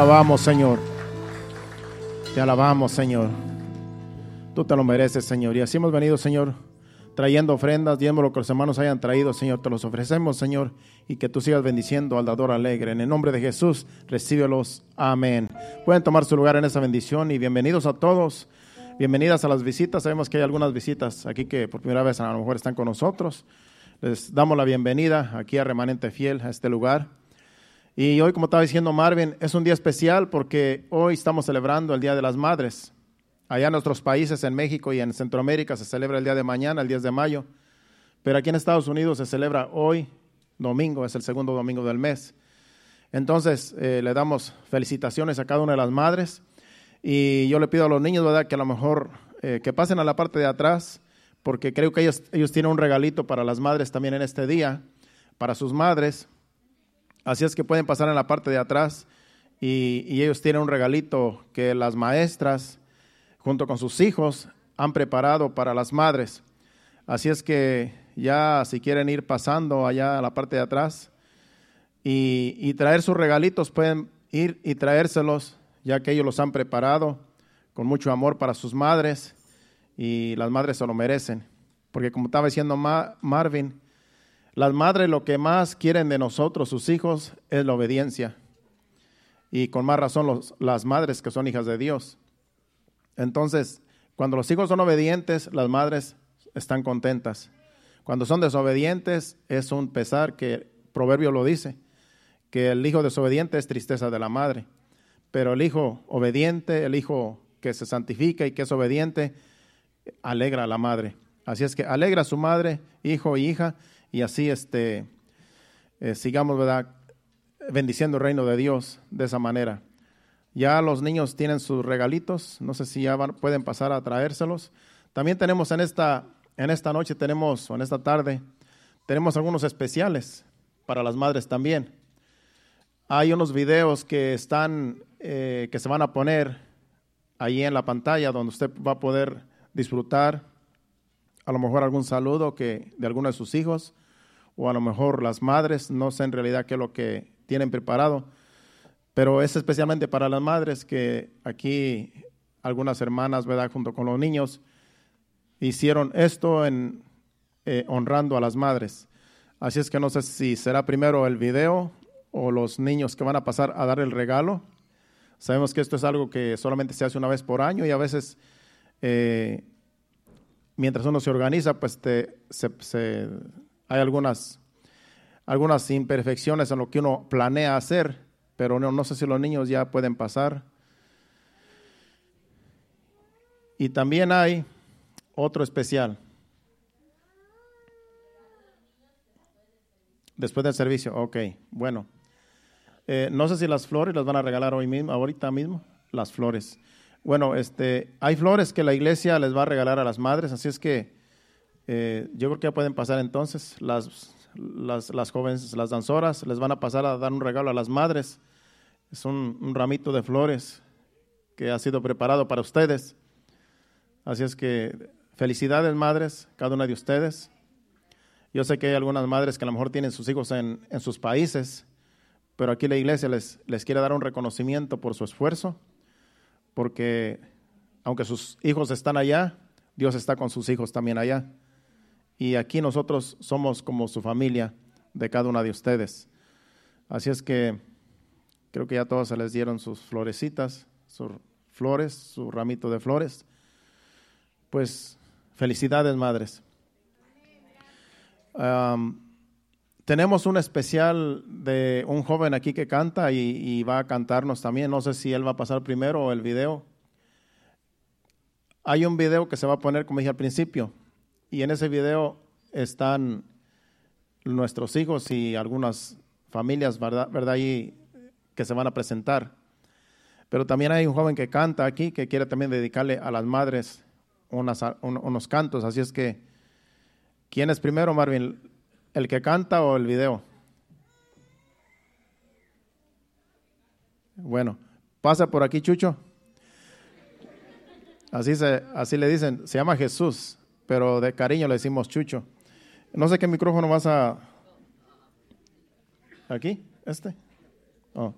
alabamos, Señor. Te alabamos, Señor. Tú te lo mereces, Señor. Y así hemos venido, Señor, trayendo ofrendas, diezmo lo que los hermanos hayan traído, Señor. Te los ofrecemos, Señor, y que tú sigas bendiciendo al dador alegre. En el nombre de Jesús, recíbelos. Amén. Pueden tomar su lugar en esa bendición y bienvenidos a todos. Bienvenidas a las visitas. Sabemos que hay algunas visitas aquí que por primera vez a lo mejor están con nosotros. Les damos la bienvenida aquí a Remanente Fiel, a este lugar. Y hoy, como estaba diciendo Marvin, es un día especial porque hoy estamos celebrando el Día de las Madres. Allá en nuestros países, en México y en Centroamérica, se celebra el día de mañana, el 10 de mayo. Pero aquí en Estados Unidos se celebra hoy, domingo, es el segundo domingo del mes. Entonces, eh, le damos felicitaciones a cada una de las madres. Y yo le pido a los niños, ¿verdad?, que a lo mejor eh, que pasen a la parte de atrás, porque creo que ellos, ellos tienen un regalito para las madres también en este día, para sus madres. Así es que pueden pasar en la parte de atrás y, y ellos tienen un regalito que las maestras, junto con sus hijos, han preparado para las madres. Así es que ya si quieren ir pasando allá a la parte de atrás y, y traer sus regalitos, pueden ir y traérselos, ya que ellos los han preparado con mucho amor para sus madres y las madres se lo merecen. Porque como estaba diciendo Ma- Marvin, las madres lo que más quieren de nosotros, sus hijos, es la obediencia. Y con más razón los- las madres que son hijas de Dios. Entonces, cuando los hijos son obedientes, las madres están contentas. Cuando son desobedientes, es un pesar que Proverbio lo dice, que el hijo desobediente es tristeza de la madre. Pero el hijo obediente, el hijo que se santifica y que es obediente, alegra a la madre. Así es que alegra a su madre, hijo y hija, y así este, eh, sigamos, ¿verdad? Bendiciendo el reino de Dios de esa manera. Ya los niños tienen sus regalitos, no sé si ya pueden pasar a traérselos. También tenemos en esta, en esta noche, tenemos, o en esta tarde, tenemos algunos especiales para las madres también. Hay unos videos que están, eh, que se van a poner ahí en la pantalla donde usted va a poder disfrutar a lo mejor algún saludo que, de alguno de sus hijos o a lo mejor las madres, no sé en realidad qué es lo que tienen preparado, pero es especialmente para las madres que aquí algunas hermanas, ¿verdad?, junto con los niños, hicieron esto en, eh, honrando a las madres. Así es que no sé si será primero el video o los niños que van a pasar a dar el regalo. Sabemos que esto es algo que solamente se hace una vez por año y a veces, eh, mientras uno se organiza, pues te- se- hay algunas, algunas imperfecciones en lo que uno planea hacer, pero no, no sé si los niños ya pueden pasar. Y también hay otro especial. Después del servicio, ok, bueno. Eh, no sé si las flores las van a regalar hoy mismo, ahorita mismo, las flores. Bueno, este, hay flores que la iglesia les va a regalar a las madres, así es que eh, yo creo que ya pueden pasar entonces. Las, las, las jóvenes, las danzoras, les van a pasar a dar un regalo a las madres. Es un, un ramito de flores que ha sido preparado para ustedes. Así es que felicidades, madres, cada una de ustedes. Yo sé que hay algunas madres que a lo mejor tienen sus hijos en, en sus países, pero aquí la iglesia les, les quiere dar un reconocimiento por su esfuerzo, porque aunque sus hijos están allá, Dios está con sus hijos también allá. Y aquí nosotros somos como su familia de cada una de ustedes. Así es que creo que ya todos se les dieron sus florecitas, sus flores, su ramito de flores. Pues felicidades, madres. Tenemos un especial de un joven aquí que canta y, y va a cantarnos también. No sé si él va a pasar primero o el video. Hay un video que se va a poner, como dije al principio, y en ese video están nuestros hijos y algunas familias, ¿verdad? ¿verdad? Ahí que se van a presentar. Pero también hay un joven que canta aquí que quiere también dedicarle a las madres unos cantos. Así es que, ¿quién es primero, Marvin? ¿El que canta o el video? Bueno, pasa por aquí, Chucho. Así, se, así le dicen, se llama Jesús, pero de cariño le decimos Chucho. No sé qué micrófono vas a... ¿Aquí? ¿Este? Oh.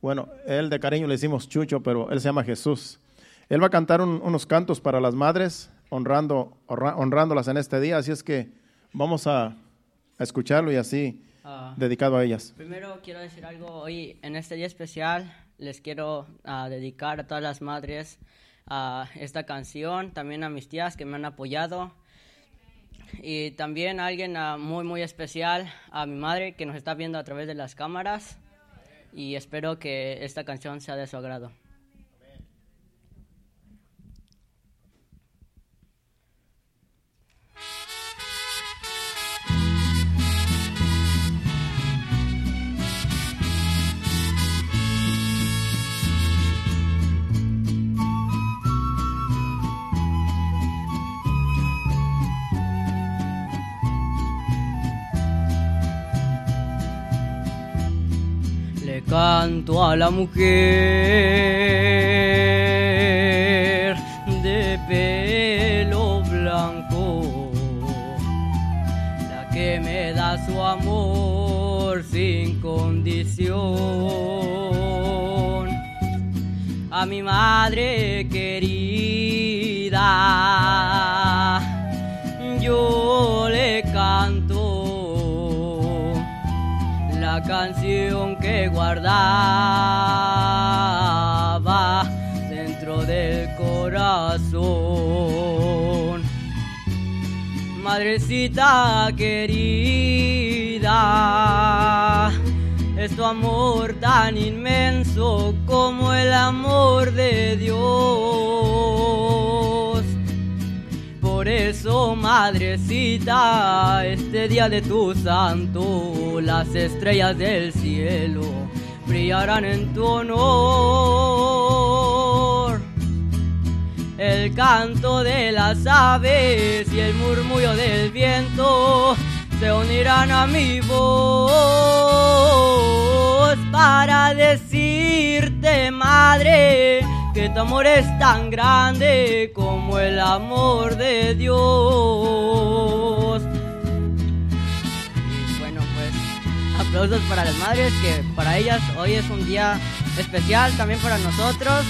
Bueno, él de cariño le decimos Chucho, pero él se llama Jesús. Él va a cantar un- unos cantos para las madres, honrando, honra- honrándolas en este día, así es que vamos a, a escucharlo y así Ah, dedicado a ellas. primero quiero decir algo. Hoy, en este día especial, les quiero ah, dedicar a todas las madres a esta canción, también a mis tías que me han apoyado. Y también a alguien ah, muy, muy especial, a mi madre que nos está viendo a través de las cámaras. Y espero que esta canción sea de su agrado. Canto a la mujer de pelo blanco, la que me da su amor sin condición. A mi madre querida, yo le canto la canción guardaba dentro del corazón. Madrecita querida, es tu amor tan inmenso como el amor de Dios. Por eso, madrecita, este día de tu santo, las estrellas del cielo brillarán en tu honor. El canto de las aves y el murmullo del viento se unirán a mi voz para decirte, madre, que tu amor es tan grande como el amor de Dios. Aplausos para las madres, que para ellas hoy es un día especial también para nosotros.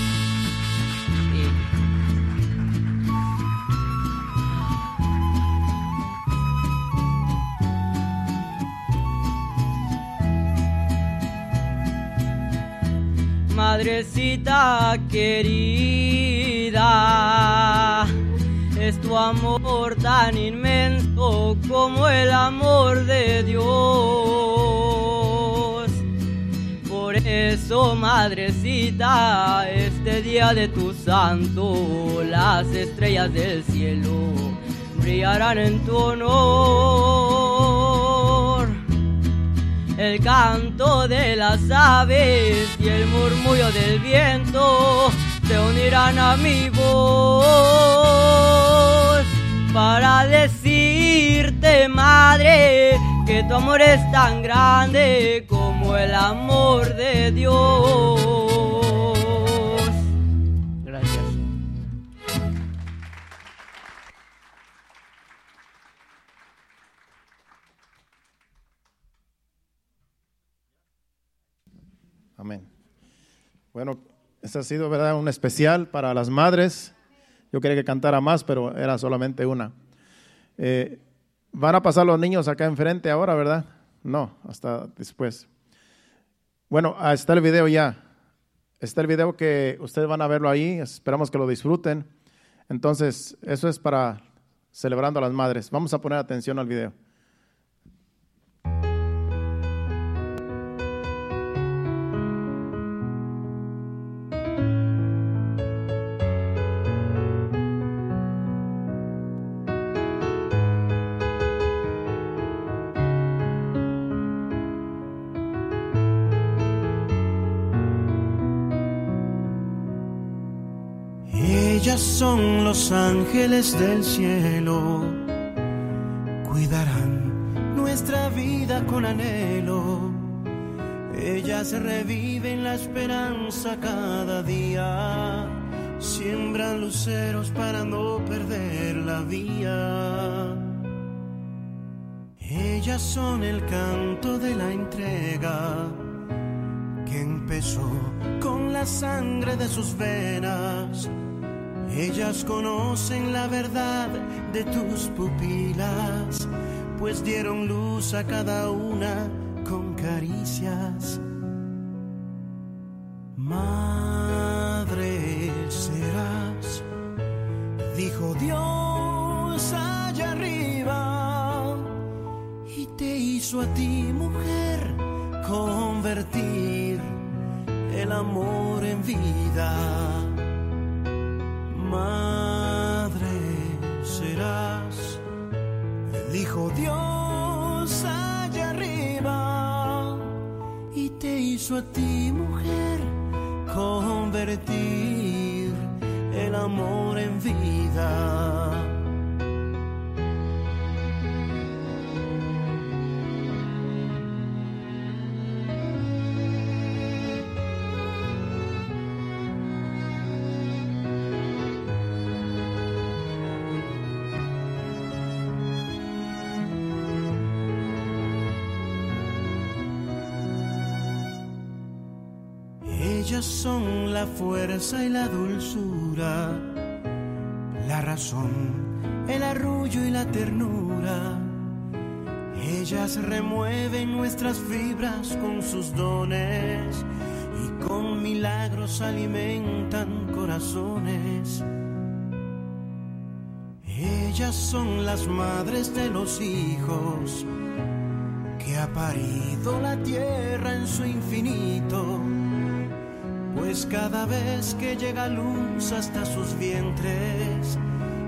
Madrecita querida, es tu amor tan inmenso como el amor de Dios. Por eso, madrecita, este día de tu santo, las estrellas del cielo brillarán en tu honor. El canto de las aves y el murmullo del viento se unirán a mi voz para decirte, madre, que tu amor es tan grande como el amor de Dios. Gracias. Amén. Bueno, este ha sido, ¿verdad? Un especial para las madres. Yo quería que cantara más, pero era solamente una. Eh, Van a pasar los niños acá enfrente ahora, ¿verdad? No, hasta después. Bueno, ah, está el video ya. Está el video que ustedes van a verlo ahí. Esperamos que lo disfruten. Entonces, eso es para celebrando a las madres. Vamos a poner atención al video. Son los ángeles del cielo, cuidarán nuestra vida con anhelo. Ellas reviven la esperanza cada día, siembran luceros para no perder la vía. Ellas son el canto de la entrega que empezó con la sangre de sus venas. Ellas conocen la verdad de tus pupilas, pues dieron luz a cada una con caricias. Ellas son la fuerza y la dulzura, la razón, el arrullo y la ternura. Ellas remueven nuestras fibras con sus dones y con milagros alimentan corazones. Ellas son las madres de los hijos que ha parido la tierra en su infinito pues cada vez que llega luz hasta sus vientres,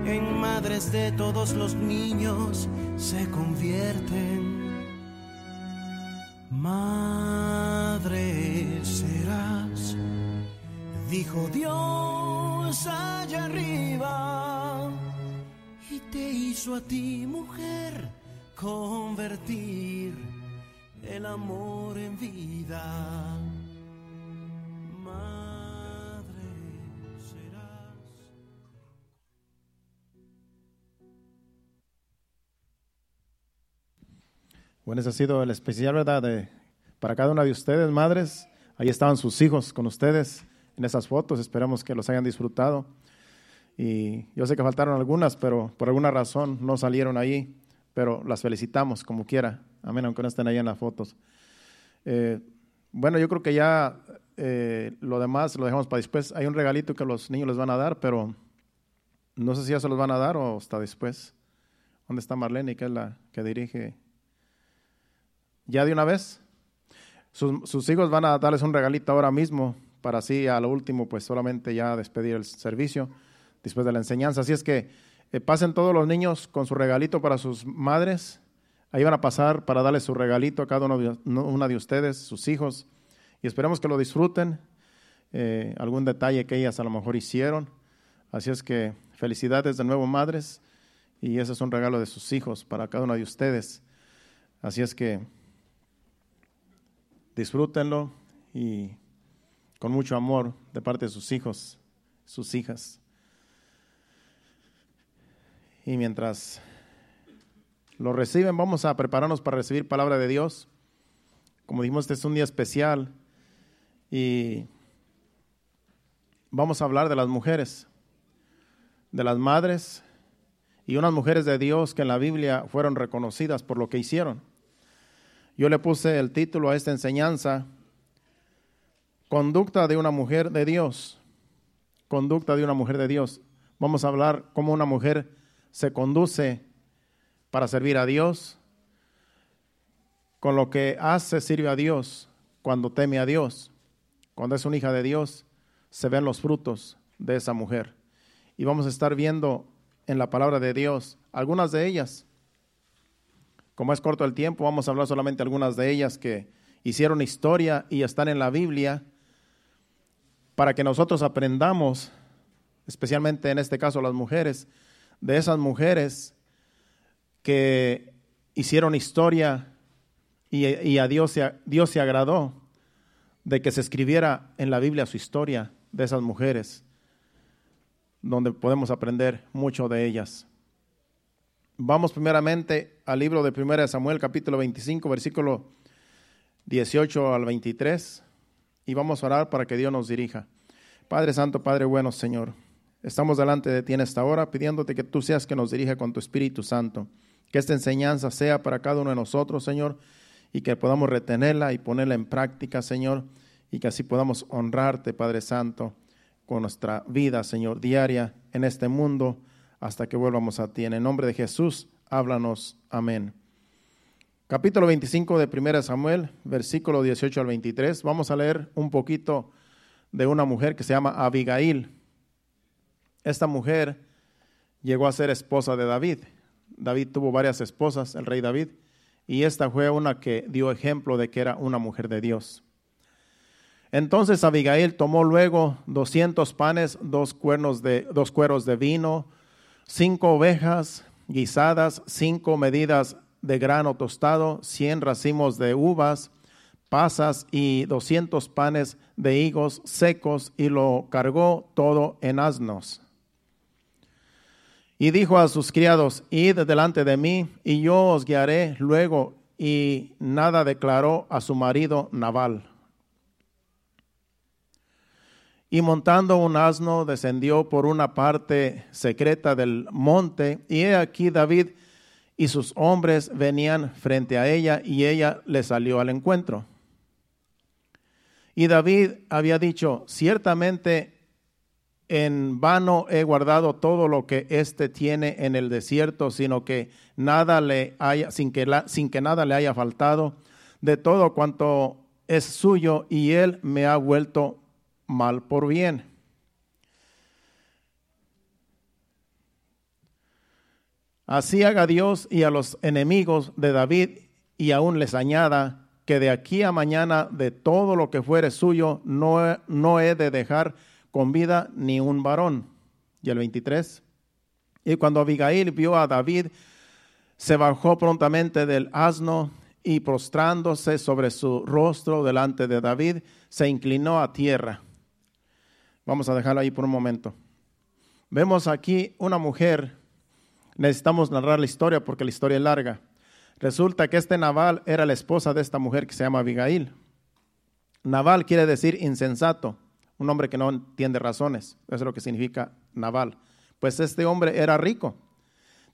en madres de todos los niños se convierten. Madre serás, dijo Dios allá arriba, y te hizo a ti mujer convertir el amor en vida. Madre serás. Bueno, ese ha sido el especial, ¿verdad? De, para cada una de ustedes, madres. Ahí estaban sus hijos con ustedes en esas fotos. Esperamos que los hayan disfrutado. Y yo sé que faltaron algunas, pero por alguna razón no salieron ahí. Pero las felicitamos como quiera. Amén, aunque no estén ahí en las fotos. Eh, bueno, yo creo que ya eh, lo demás lo dejamos para después. Hay un regalito que los niños les van a dar, pero no sé si ya se los van a dar o hasta después. ¿Dónde está Marlene, que es la que dirige? ¿Ya de una vez? Sus, hijos van a darles un regalito ahora mismo para así a lo último pues solamente ya despedir el servicio después de la enseñanza. Así es que eh, pasen todos los niños con su regalito para sus madres. Ahí van a pasar para darles su regalito a cada uno de, una de ustedes, sus hijos. Y esperemos que lo disfruten. eh, algún detalle que ellas a lo mejor hicieron. Así es que felicidades de nuevo, madres. Y ese es un regalo de sus hijos para cada uno de ustedes. Así es que disfrútenlo y con mucho amor de parte de sus hijos, sus hijas. Y mientras lo reciben, vamos a prepararnos para recibir palabra de Dios. Como dijimos, este es un día especial y vamos a hablar de las mujeres, de las madres y unas mujeres de Dios que en la Biblia fueron reconocidas por lo que hicieron. Yo le puse el título a esta enseñanza, Conducta de una mujer de Dios. Conducta de una mujer de Dios. Vamos a hablar cómo una mujer se conduce para servir a Dios, con lo que hace sirve a Dios cuando teme a Dios. Cuando es una hija de Dios, se ven los frutos de esa mujer. Y vamos a estar viendo en la palabra de Dios algunas de ellas. Como es corto el tiempo, vamos a hablar solamente algunas de ellas que hicieron historia y están en la Biblia para que nosotros aprendamos especialmente en este caso las mujeres, de esas mujeres que hicieron historia y, a Dios Dios se agradó de que se escribiera en la Biblia su historia de esas mujeres, donde podemos aprender mucho de ellas. Vamos primeramente al libro de 1 Samuel, capítulo 25, versículo 18 al 23, y vamos a orar para que Dios nos dirija. Padre Santo, Padre bueno, Señor, estamos delante de ti en esta hora pidiéndote que tú seas que nos dirija con tu Espíritu Santo, que esta enseñanza sea para cada uno de nosotros, Señor, y que podamos retenerla y ponerla en práctica, Señor, y que así podamos honrarte, Padre Santo, con nuestra vida, Señor, diaria en este mundo hasta que volvamos a ti. En el nombre de Jesús, háblanos. Amén. Capítulo 25 de 1 Samuel, versículo 18 al 23. Vamos a leer un poquito de una mujer que se llama Abigail. Esta mujer llegó a ser esposa de David. David tuvo varias esposas, el rey David, y esta fue una que dio ejemplo de que era una mujer de Dios. Entonces Abigail tomó luego 200 panes, dos, cuernos de, dos cueros de vino, cinco ovejas guisadas, cinco medidas de grano tostado, cien racimos de uvas, pasas y doscientos panes de higos secos, y lo cargó todo en asnos. Y dijo a sus criados, id delante de mí, y yo os guiaré luego. Y nada declaró a su marido Nabal. Y montando un asno descendió por una parte secreta del monte, y he aquí David y sus hombres venían frente a ella, y ella le salió al encuentro. Y David había dicho, ciertamente en vano he guardado todo lo que éste tiene en el desierto, sino que nada le haya, sin que, sin que nada le haya faltado de todo cuanto es suyo, y él me ha vuelto mal por bien. Así haga Dios y a los enemigos de David y aún les añada que de aquí a mañana de todo lo que fuere suyo no, no he de dejar con vida ni un varón. Y el 23. Y cuando Abigail vio a David, se bajó prontamente del asno y prostrándose sobre su rostro delante de David, se inclinó a tierra. Vamos a dejarlo ahí por un momento. Vemos aquí una mujer, necesitamos narrar la historia porque la historia es larga. Resulta que este Naval era la esposa de esta mujer que se llama Abigail. Naval quiere decir insensato, un hombre que no entiende razones. Eso es lo que significa Naval. Pues este hombre era rico,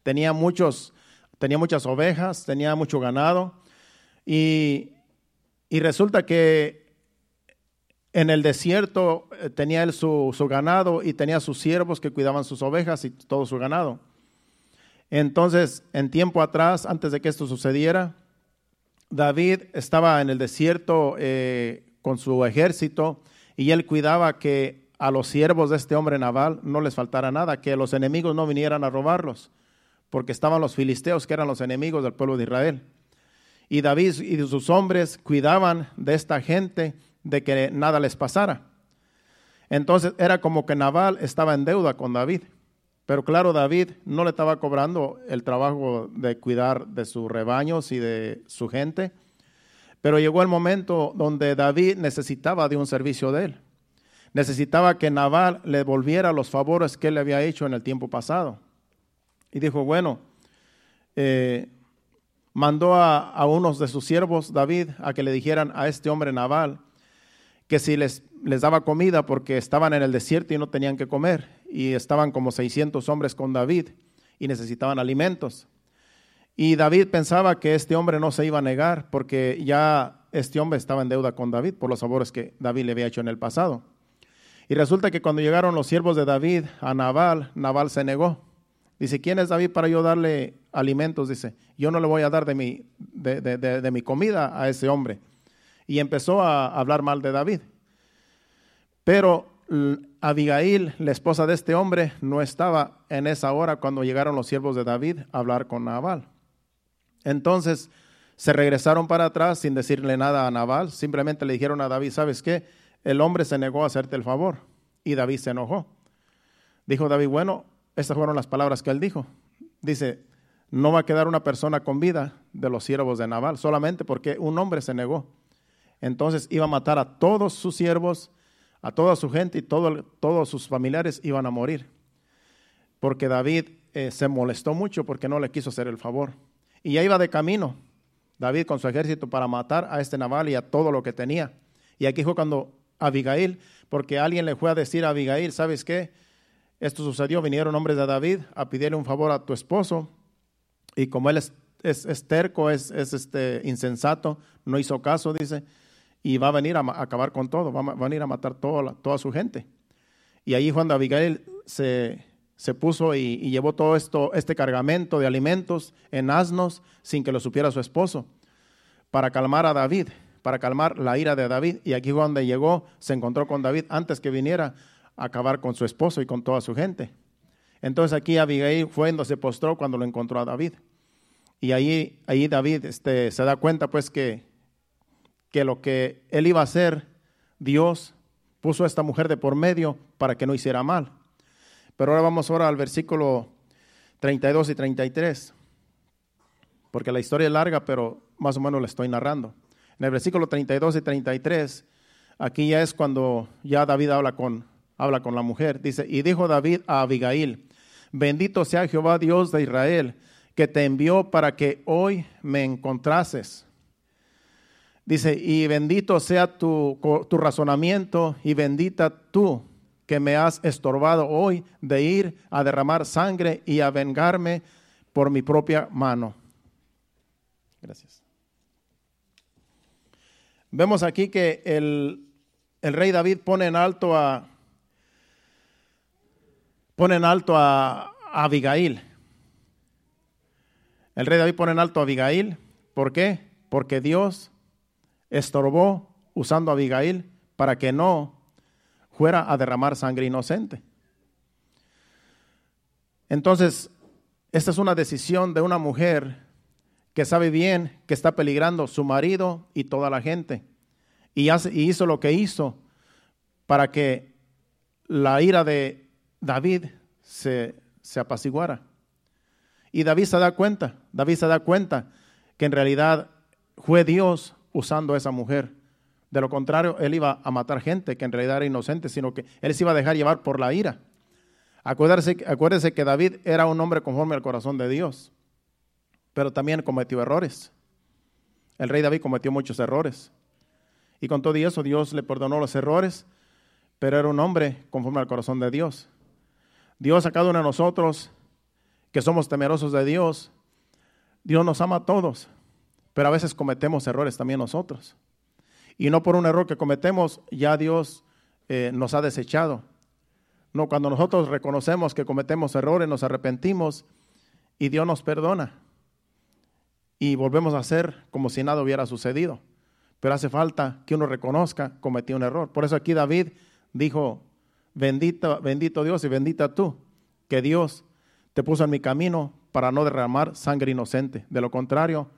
tenía muchos, tenía muchas ovejas, tenía mucho ganado y, y resulta que en el desierto eh, tenía él su, ganado y tenía sus siervos que cuidaban sus ovejas y todo su ganado. Entonces, en tiempo atrás, antes de que esto sucediera, David estaba en el desierto eh, con su ejército y él cuidaba que a los siervos de este hombre naval no les faltara nada, que los enemigos no vinieran a robarlos, porque estaban los filisteos que eran los enemigos del pueblo de Israel. Y David y sus hombres cuidaban de esta gente de que nada les pasara. Entonces era como que Naval estaba en deuda con David. Pero claro, David no le estaba cobrando el trabajo de cuidar de sus rebaños y de su gente. Pero llegó el momento donde David necesitaba de un servicio de él. Necesitaba que Naval le volviera los favores que él le había hecho en el tiempo pasado. Y dijo, bueno, eh, mandó a, a unos de sus siervos, David, a que le dijeran a este hombre Naval, que si les, les daba comida porque estaban en el desierto y no tenían que comer, y estaban como 600 hombres con David y necesitaban alimentos. Y David pensaba que este hombre no se iba a negar porque ya este hombre estaba en deuda con David por los favores que David le había hecho en el pasado. Y resulta que cuando llegaron los siervos de David a Nabal, Nabal se negó. Dice, ¿quién es David para yo darle alimentos? Dice, yo no le voy a dar de mi, de, de mi comida a ese hombre y empezó a hablar mal de David. Pero Abigail, la esposa de este hombre, no estaba en esa hora cuando llegaron los siervos de David a hablar con Nabal. Entonces se regresaron para atrás sin decirle nada a Nabal, simplemente le dijeron a David, ¿sabes qué? El hombre se negó a hacerte el favor y David se enojó. Dijo David, bueno, estas fueron las palabras que él dijo. Dice, no va a quedar una persona con vida de los siervos de Nabal, solamente porque un hombre se negó. Entonces iba a matar a todos sus siervos, a toda su gente y todo, todos sus familiares iban a morir. Porque David eh, se molestó mucho porque no le quiso hacer el favor. Y ya iba de camino David con su ejército para matar a este Nabal y a todo lo que tenía. Y aquí fue cuando Abigail, porque alguien le fue a decir a Abigail, ¿sabes qué? Esto sucedió, vinieron hombres de David a pedirle un favor a tu esposo y como él es, es, terco, es, es, este, insensato, no hizo caso, dice, y va a venir a, acabar con todo, va a, venir a matar toda, toda su gente. Y ahí cuando Abigail se, se puso y, llevó todo esto, este cargamento de alimentos en asnos sin que lo supiera su esposo, para calmar a David, para calmar la ira de David. Y aquí cuando llegó, se encontró con David antes que viniera acabar con su esposo y con toda su gente. Entonces aquí Abigail fue donde se postró cuando lo encontró a David. Y ahí, ahí David este, se da cuenta pues que, que lo que él iba a hacer, Dios puso a esta mujer de por medio para que no hiciera mal. Pero ahora vamos ahora al versículo 32 y 33, porque la historia es larga, pero más o menos la estoy narrando. En el versículo 32 y 33, aquí ya es cuando ya David habla con, habla con la mujer. Dice, y dijo David a Abigail, bendito sea Jehová Dios de Israel, que te envió para que hoy me encontrases. Dice, y bendito sea tu, tu razonamiento y bendita tú que me has estorbado hoy de ir a derramar sangre y a vengarme por mi propia mano. Gracias. Vemos aquí que el, el rey David pone en alto a, pone en alto a, Abigail. El rey David pone en alto a Abigail. ¿Por qué? Porque Dios estorbó usando a Abigail para que no fuera a derramar sangre inocente. Entonces, esta es una decisión de una mujer que sabe bien que está peligrando su marido y toda la gente. Y, hizo lo que hizo para que la ira de David se, se apaciguara. Y David se da cuenta, David se da cuenta que en realidad fue Dios usando a esa mujer. De lo contrario, él iba a matar gente que en realidad era inocente, sino que él se iba a dejar llevar por la ira. Acuérdese, acuérdese que David era un hombre conforme al corazón de Dios, pero también cometió errores. El rey David cometió muchos errores. Y con todo eso Dios le perdonó los errores, pero era un hombre conforme al corazón de Dios. Dios a cada uno de nosotros que somos temerosos de Dios, Dios nos ama a todos, pero a veces cometemos errores también nosotros. Y no por un error que cometemos, ya Dios eh, nos ha desechado. No, cuando nosotros reconocemos que cometemos errores, nos arrepentimos y Dios nos perdona. Y volvemos a hacer como si nada hubiera sucedido. Pero hace falta que uno reconozca cometió un error. Por eso aquí David dijo, bendito, bendito Dios y bendita tú, que Dios te puso en mi camino para no derramar sangre inocente. De lo contrario,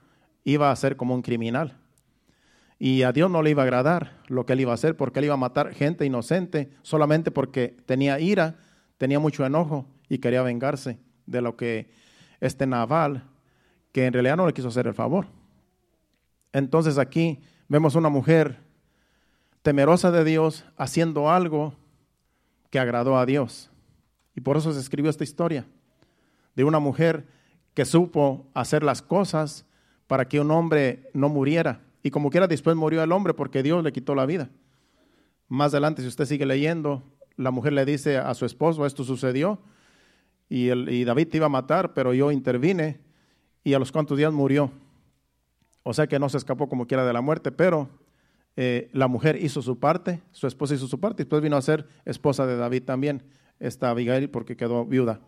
iba a ser como un criminal. Y a Dios no le iba a agradar lo que él iba a hacer, porque él iba a matar gente inocente solamente porque tenía ira, tenía mucho enojo y quería vengarse de lo que este Naval, que en realidad no le quiso hacer el favor. Entonces aquí vemos una mujer temerosa de Dios haciendo algo que agradó a Dios. Y por eso se escribió esta historia de una mujer que supo hacer las cosas para que un hombre no muriera. Y como quiera, después murió el hombre porque Dios le quitó la vida. Más adelante, si usted sigue leyendo, la mujer le dice a su esposo, esto sucedió, y, David te iba a matar, pero yo intervine, y a los cuantos días murió. O sea que no se escapó como quiera de la muerte, pero eh, la mujer hizo su parte, su esposa hizo su parte, y después vino a ser esposa de David también, esta Abigail, porque quedó viuda.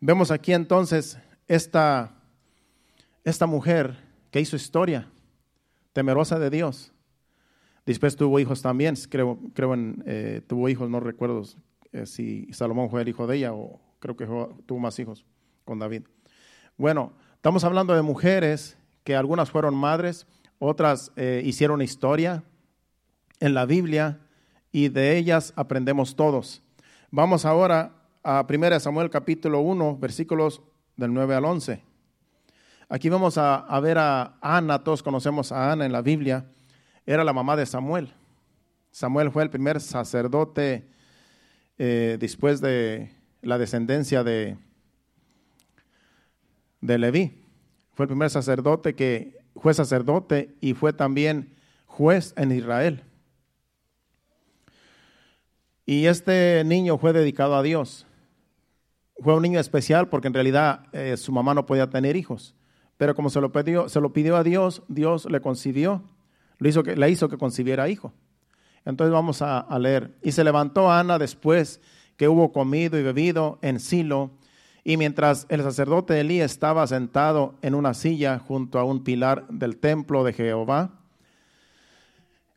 Vemos aquí entonces esta, esta mujer que hizo historia, temerosa de Dios. Después tuvo hijos también, creo, creo en, eh, tuvo hijos, no recuerdo eh, si Salomón fue el hijo de ella o creo que tuvo más hijos con David. Bueno, estamos hablando de mujeres que algunas fueron madres, otras eh, hicieron historia en la Biblia y de ellas aprendemos todos. Vamos ahora a 1 Samuel capítulo 1, versículos del 9 al 11. Aquí vamos a, ver a Ana, todos conocemos a Ana en la Biblia, era la mamá de Samuel. Samuel fue el primer sacerdote eh, después de la descendencia de, de Leví. Fue el primer sacerdote que fue sacerdote y fue también juez en Israel. Y este niño fue dedicado a Dios. Fue un niño especial porque en realidad eh, su mamá no podía tener hijos. Pero como se lo pidió, se lo pidió a Dios, Dios le concibió, le hizo que, le hizo que concibiera hijo. Entonces vamos a, a leer. Y se levantó Ana después que hubo comido y bebido en Silo, y mientras el sacerdote Elí estaba sentado en una silla junto a un pilar del templo de Jehová,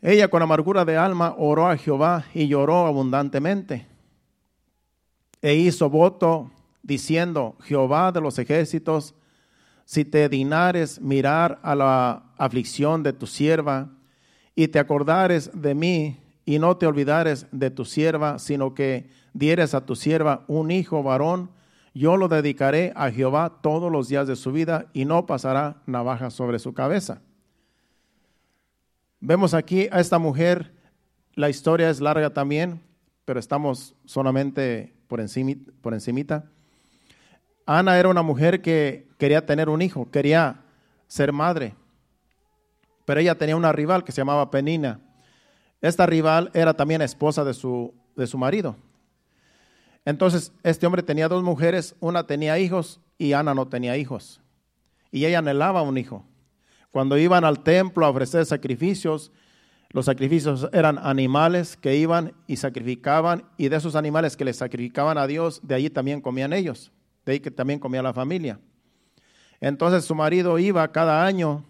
ella con amargura de alma oró a Jehová y lloró abundantemente. E hizo voto diciendo, Jehová de los ejércitos, si te dignares mirar a la aflicción de tu sierva y te acordares de mí y no te olvidares de tu sierva, sino que dieres a tu sierva un hijo varón, yo lo dedicaré a Jehová todos los días de su vida y no pasará navaja sobre su cabeza. Vemos aquí a esta mujer, la historia es larga también, pero estamos solamente por, encima, por encimita. Ana era una mujer que quería tener un hijo, quería ser madre, pero ella tenía una rival que se llamaba Penina. Esta rival era también esposa de su, de su marido. Entonces, este hombre tenía dos mujeres, una tenía hijos y Ana no tenía hijos. Y ella anhelaba un hijo. Cuando iban al templo a ofrecer sacrificios, los sacrificios eran animales que iban y sacrificaban, y de esos animales que le sacrificaban a Dios, de allí también comían ellos, de ahí que también comía la familia. Entonces su marido iba cada año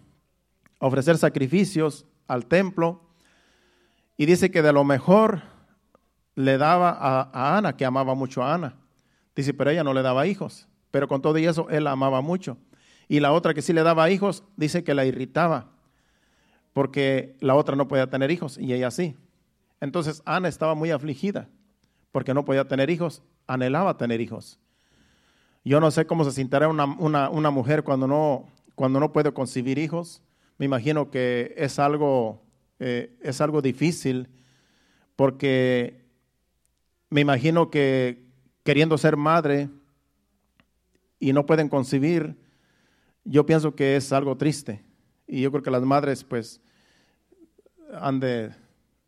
a ofrecer sacrificios al templo, y dice que de lo mejor le daba a, Ana, que amaba mucho a Ana. Dice, pero ella no le daba hijos, pero con todo y eso él la amaba mucho. Y la otra que sí le daba hijos, dice que la irritaba, porque la otra no podía tener hijos y ella sí. Entonces Ana estaba muy afligida, porque no podía tener hijos, anhelaba tener hijos. Yo no sé cómo se sintiera una, una, mujer cuando no, cuando no puede concebir hijos. Me imagino que es algo, eh, es algo difícil, porque me imagino que queriendo ser madre y no pueden concebir, yo pienso que es algo triste. Y yo creo que las madres, pues, han de,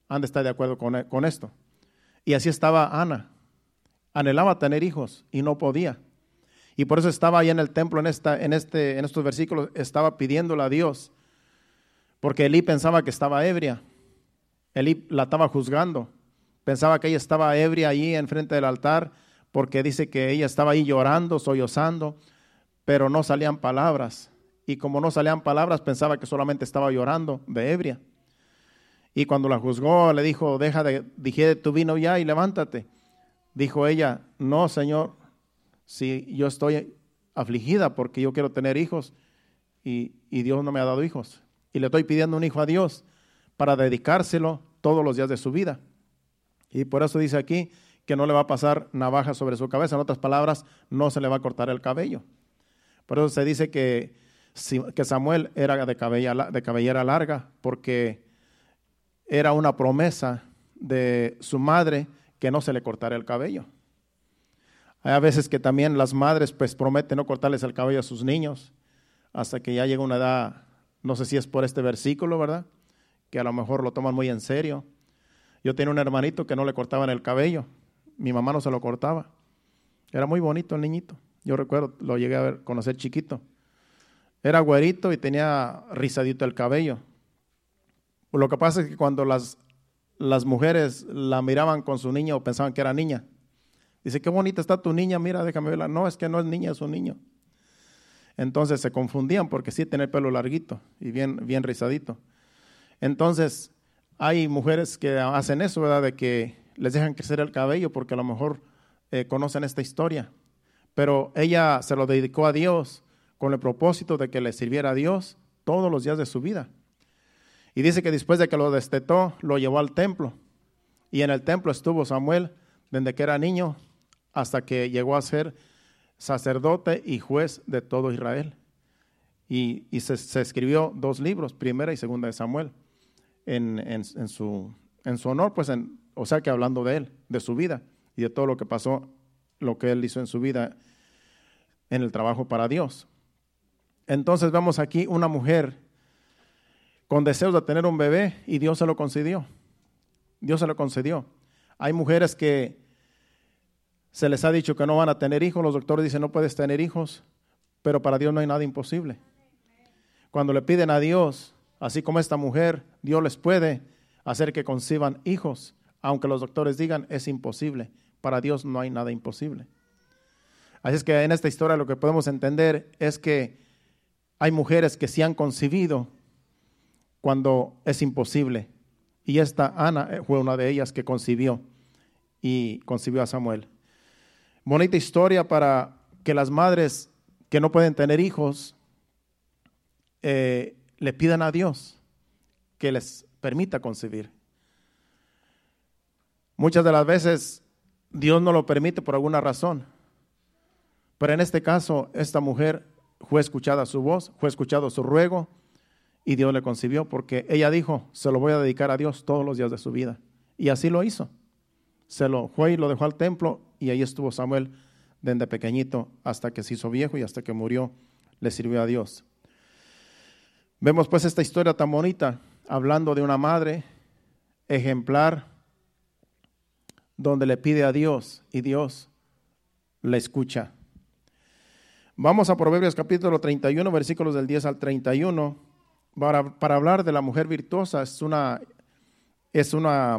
han de estar de acuerdo con, con esto. Y así estaba Ana. Anhelaba tener hijos y no podía. Y por eso estaba ahí en el templo, en, esta, en, este, en estos versículos, estaba pidiéndole a Dios. Porque Elí pensaba que estaba ebria. Elí la estaba juzgando. Pensaba que ella estaba ebria allí enfrente del altar porque dice que ella estaba ahí llorando, sollozando pero no salían palabras. Y como no salían palabras, pensaba que solamente estaba llorando de ebria. Y cuando la juzgó, le dijo, deja de, dije tu vino ya y levántate. Dijo ella, no, Señor, si yo estoy afligida porque yo quiero tener hijos y, Dios no me ha dado hijos. Y le estoy pidiendo un hijo a Dios para dedicárselo todos los días de su vida. Y por eso dice aquí que no le va a pasar navaja sobre su cabeza. En otras palabras, no se le va a cortar el cabello. Por eso se dice que, que Samuel era de cabellera, de cabellera larga, porque era una promesa de su madre que no se le cortara el cabello. Hay a veces que también las madres pues prometen no cortarles el cabello a sus niños hasta que ya llega una edad, no sé si es por este versículo, ¿verdad? Que a lo mejor lo toman muy en serio. Yo tenía un hermanito que no le cortaban el cabello, mi mamá no se lo cortaba. Era muy bonito el niñito. Yo recuerdo, lo llegué a ver, conocer chiquito. Era güerito y tenía rizadito el cabello. Lo que pasa es que cuando las, las mujeres la miraban con su niño pensaban que era niña. Dice, qué bonita está tu niña, mira, déjame verla. No, es que no es niña, es un niño. Entonces se confundían porque sí tiene el pelo larguito y bien, bien rizadito. Entonces hay mujeres que hacen eso, ¿verdad? De que les dejan crecer el cabello porque a lo mejor eh, conocen esta historia pero ella se lo dedicó a Dios con el propósito de que le sirviera a Dios todos los días de su vida. Y dice que después de que lo destetó, lo llevó al templo. Y en el templo estuvo Samuel desde que era niño hasta que llegó a ser sacerdote y juez de todo Israel. Y, y se, se escribió dos libros, primera y segunda de Samuel, en, en- en su, en su honor, pues, o sea que hablando de él, de su vida y de todo lo que pasó, lo que él hizo en su vida en el trabajo para Dios. Entonces vemos aquí una mujer con deseos de tener un bebé y Dios se lo concedió. Dios se lo concedió. Hay mujeres que se les ha dicho que no van a tener hijos, los doctores dicen no puedes tener hijos, pero para Dios no hay nada imposible. Cuando le piden a Dios, así como esta mujer, Dios les puede hacer que conciban hijos, aunque los doctores digan es imposible. Para Dios no hay nada imposible. Así es que en esta historia lo que podemos entender es que hay mujeres que sí han concebido cuando es imposible. Y esta Ana eh, fue una de ellas que concibió y concibió a Samuel. Bonita historia para que las madres que no pueden tener hijos eh, le pidan a Dios que les permita concebir. Muchas de las veces Dios no lo permite por alguna razón. Pero en este caso, esta mujer fue escuchada su voz, fue escuchado su ruego y Dios le concibió porque ella dijo, se lo voy a dedicar a Dios todos los días de su vida. Y así lo hizo. Se lo fue y lo dejó al templo y ahí estuvo Samuel desde pequeñito hasta que se hizo viejo y hasta que murió le sirvió a Dios. Vemos pues esta historia tan bonita hablando de una madre ejemplar donde le pide a Dios y Dios la escucha. Vamos a Proverbios capítulo 31, versículos del 10 al 31, para, para hablar de la mujer virtuosa. Es una, es una,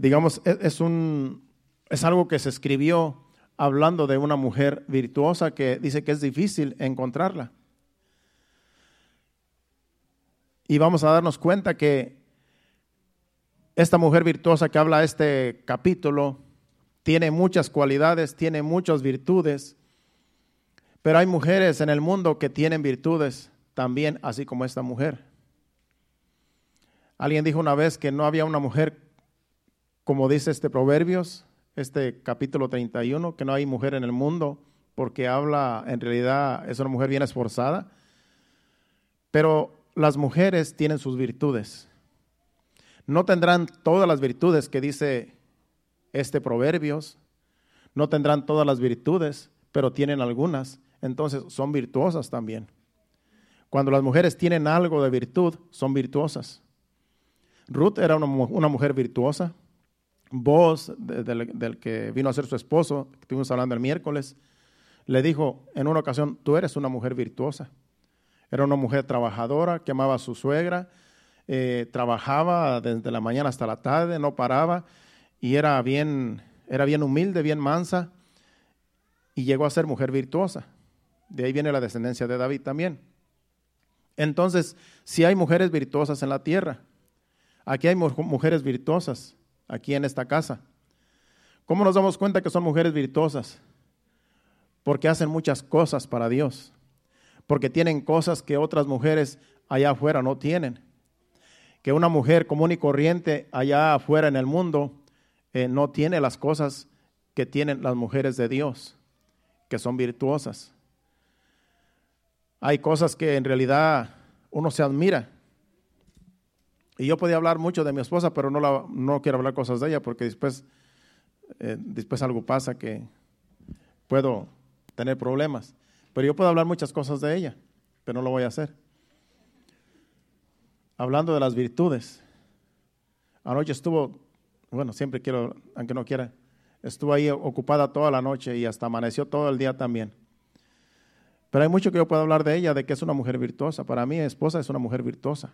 digamos, es, es un, es algo que se escribió hablando de una mujer virtuosa que dice que es difícil encontrarla. Y vamos a darnos cuenta que esta mujer virtuosa que habla este capítulo tiene muchas cualidades, tiene muchas virtudes, pero hay mujeres en el mundo que tienen virtudes también, así como esta mujer. Alguien dijo una vez que no había una mujer, como dice este Proverbios, este capítulo 31, que no hay mujer en el mundo, porque habla, en realidad es una mujer bien esforzada, pero las mujeres tienen sus virtudes. No tendrán todas las virtudes que dice este Proverbios, no tendrán todas las virtudes, pero tienen algunas, entonces son virtuosas también. Cuando las mujeres tienen algo de virtud, son virtuosas. Ruth era una, una mujer virtuosa. De- del, que vino a ser su esposo, estuvimos hablando el miércoles, le dijo en una ocasión, tú eres una mujer virtuosa. Era una mujer trabajadora que amaba a su suegra, eh, trabajaba desde la mañana hasta la tarde, no paraba y era bien, era bien humilde, bien mansa y llegó a ser mujer virtuosa. De ahí viene la descendencia de David también. Entonces, si hay mujeres virtuosas en la tierra, aquí hay mu- mujeres virtuosas, aquí en esta casa. ¿Cómo nos damos cuenta que son mujeres virtuosas? Porque hacen muchas cosas para Dios, porque tienen cosas que otras mujeres allá afuera no tienen. Que una mujer común y corriente allá afuera en el mundo eh, no tiene las cosas que tienen las mujeres de Dios, que son virtuosas. Hay cosas que en realidad uno se admira. Y yo podía hablar mucho de mi esposa, pero no, la- no quiero hablar cosas de ella porque después, eh, después algo pasa que puedo tener problemas. Pero yo puedo hablar muchas cosas de ella, pero no lo voy a hacer. Hablando de las virtudes. Anoche estuvo, bueno, siempre quiero, aunque no quiera, estuvo ahí ocupada toda la noche y hasta amaneció todo el día también. Pero hay mucho que yo puedo hablar de ella, de que es una mujer virtuosa. Para mí, esposa es una mujer virtuosa.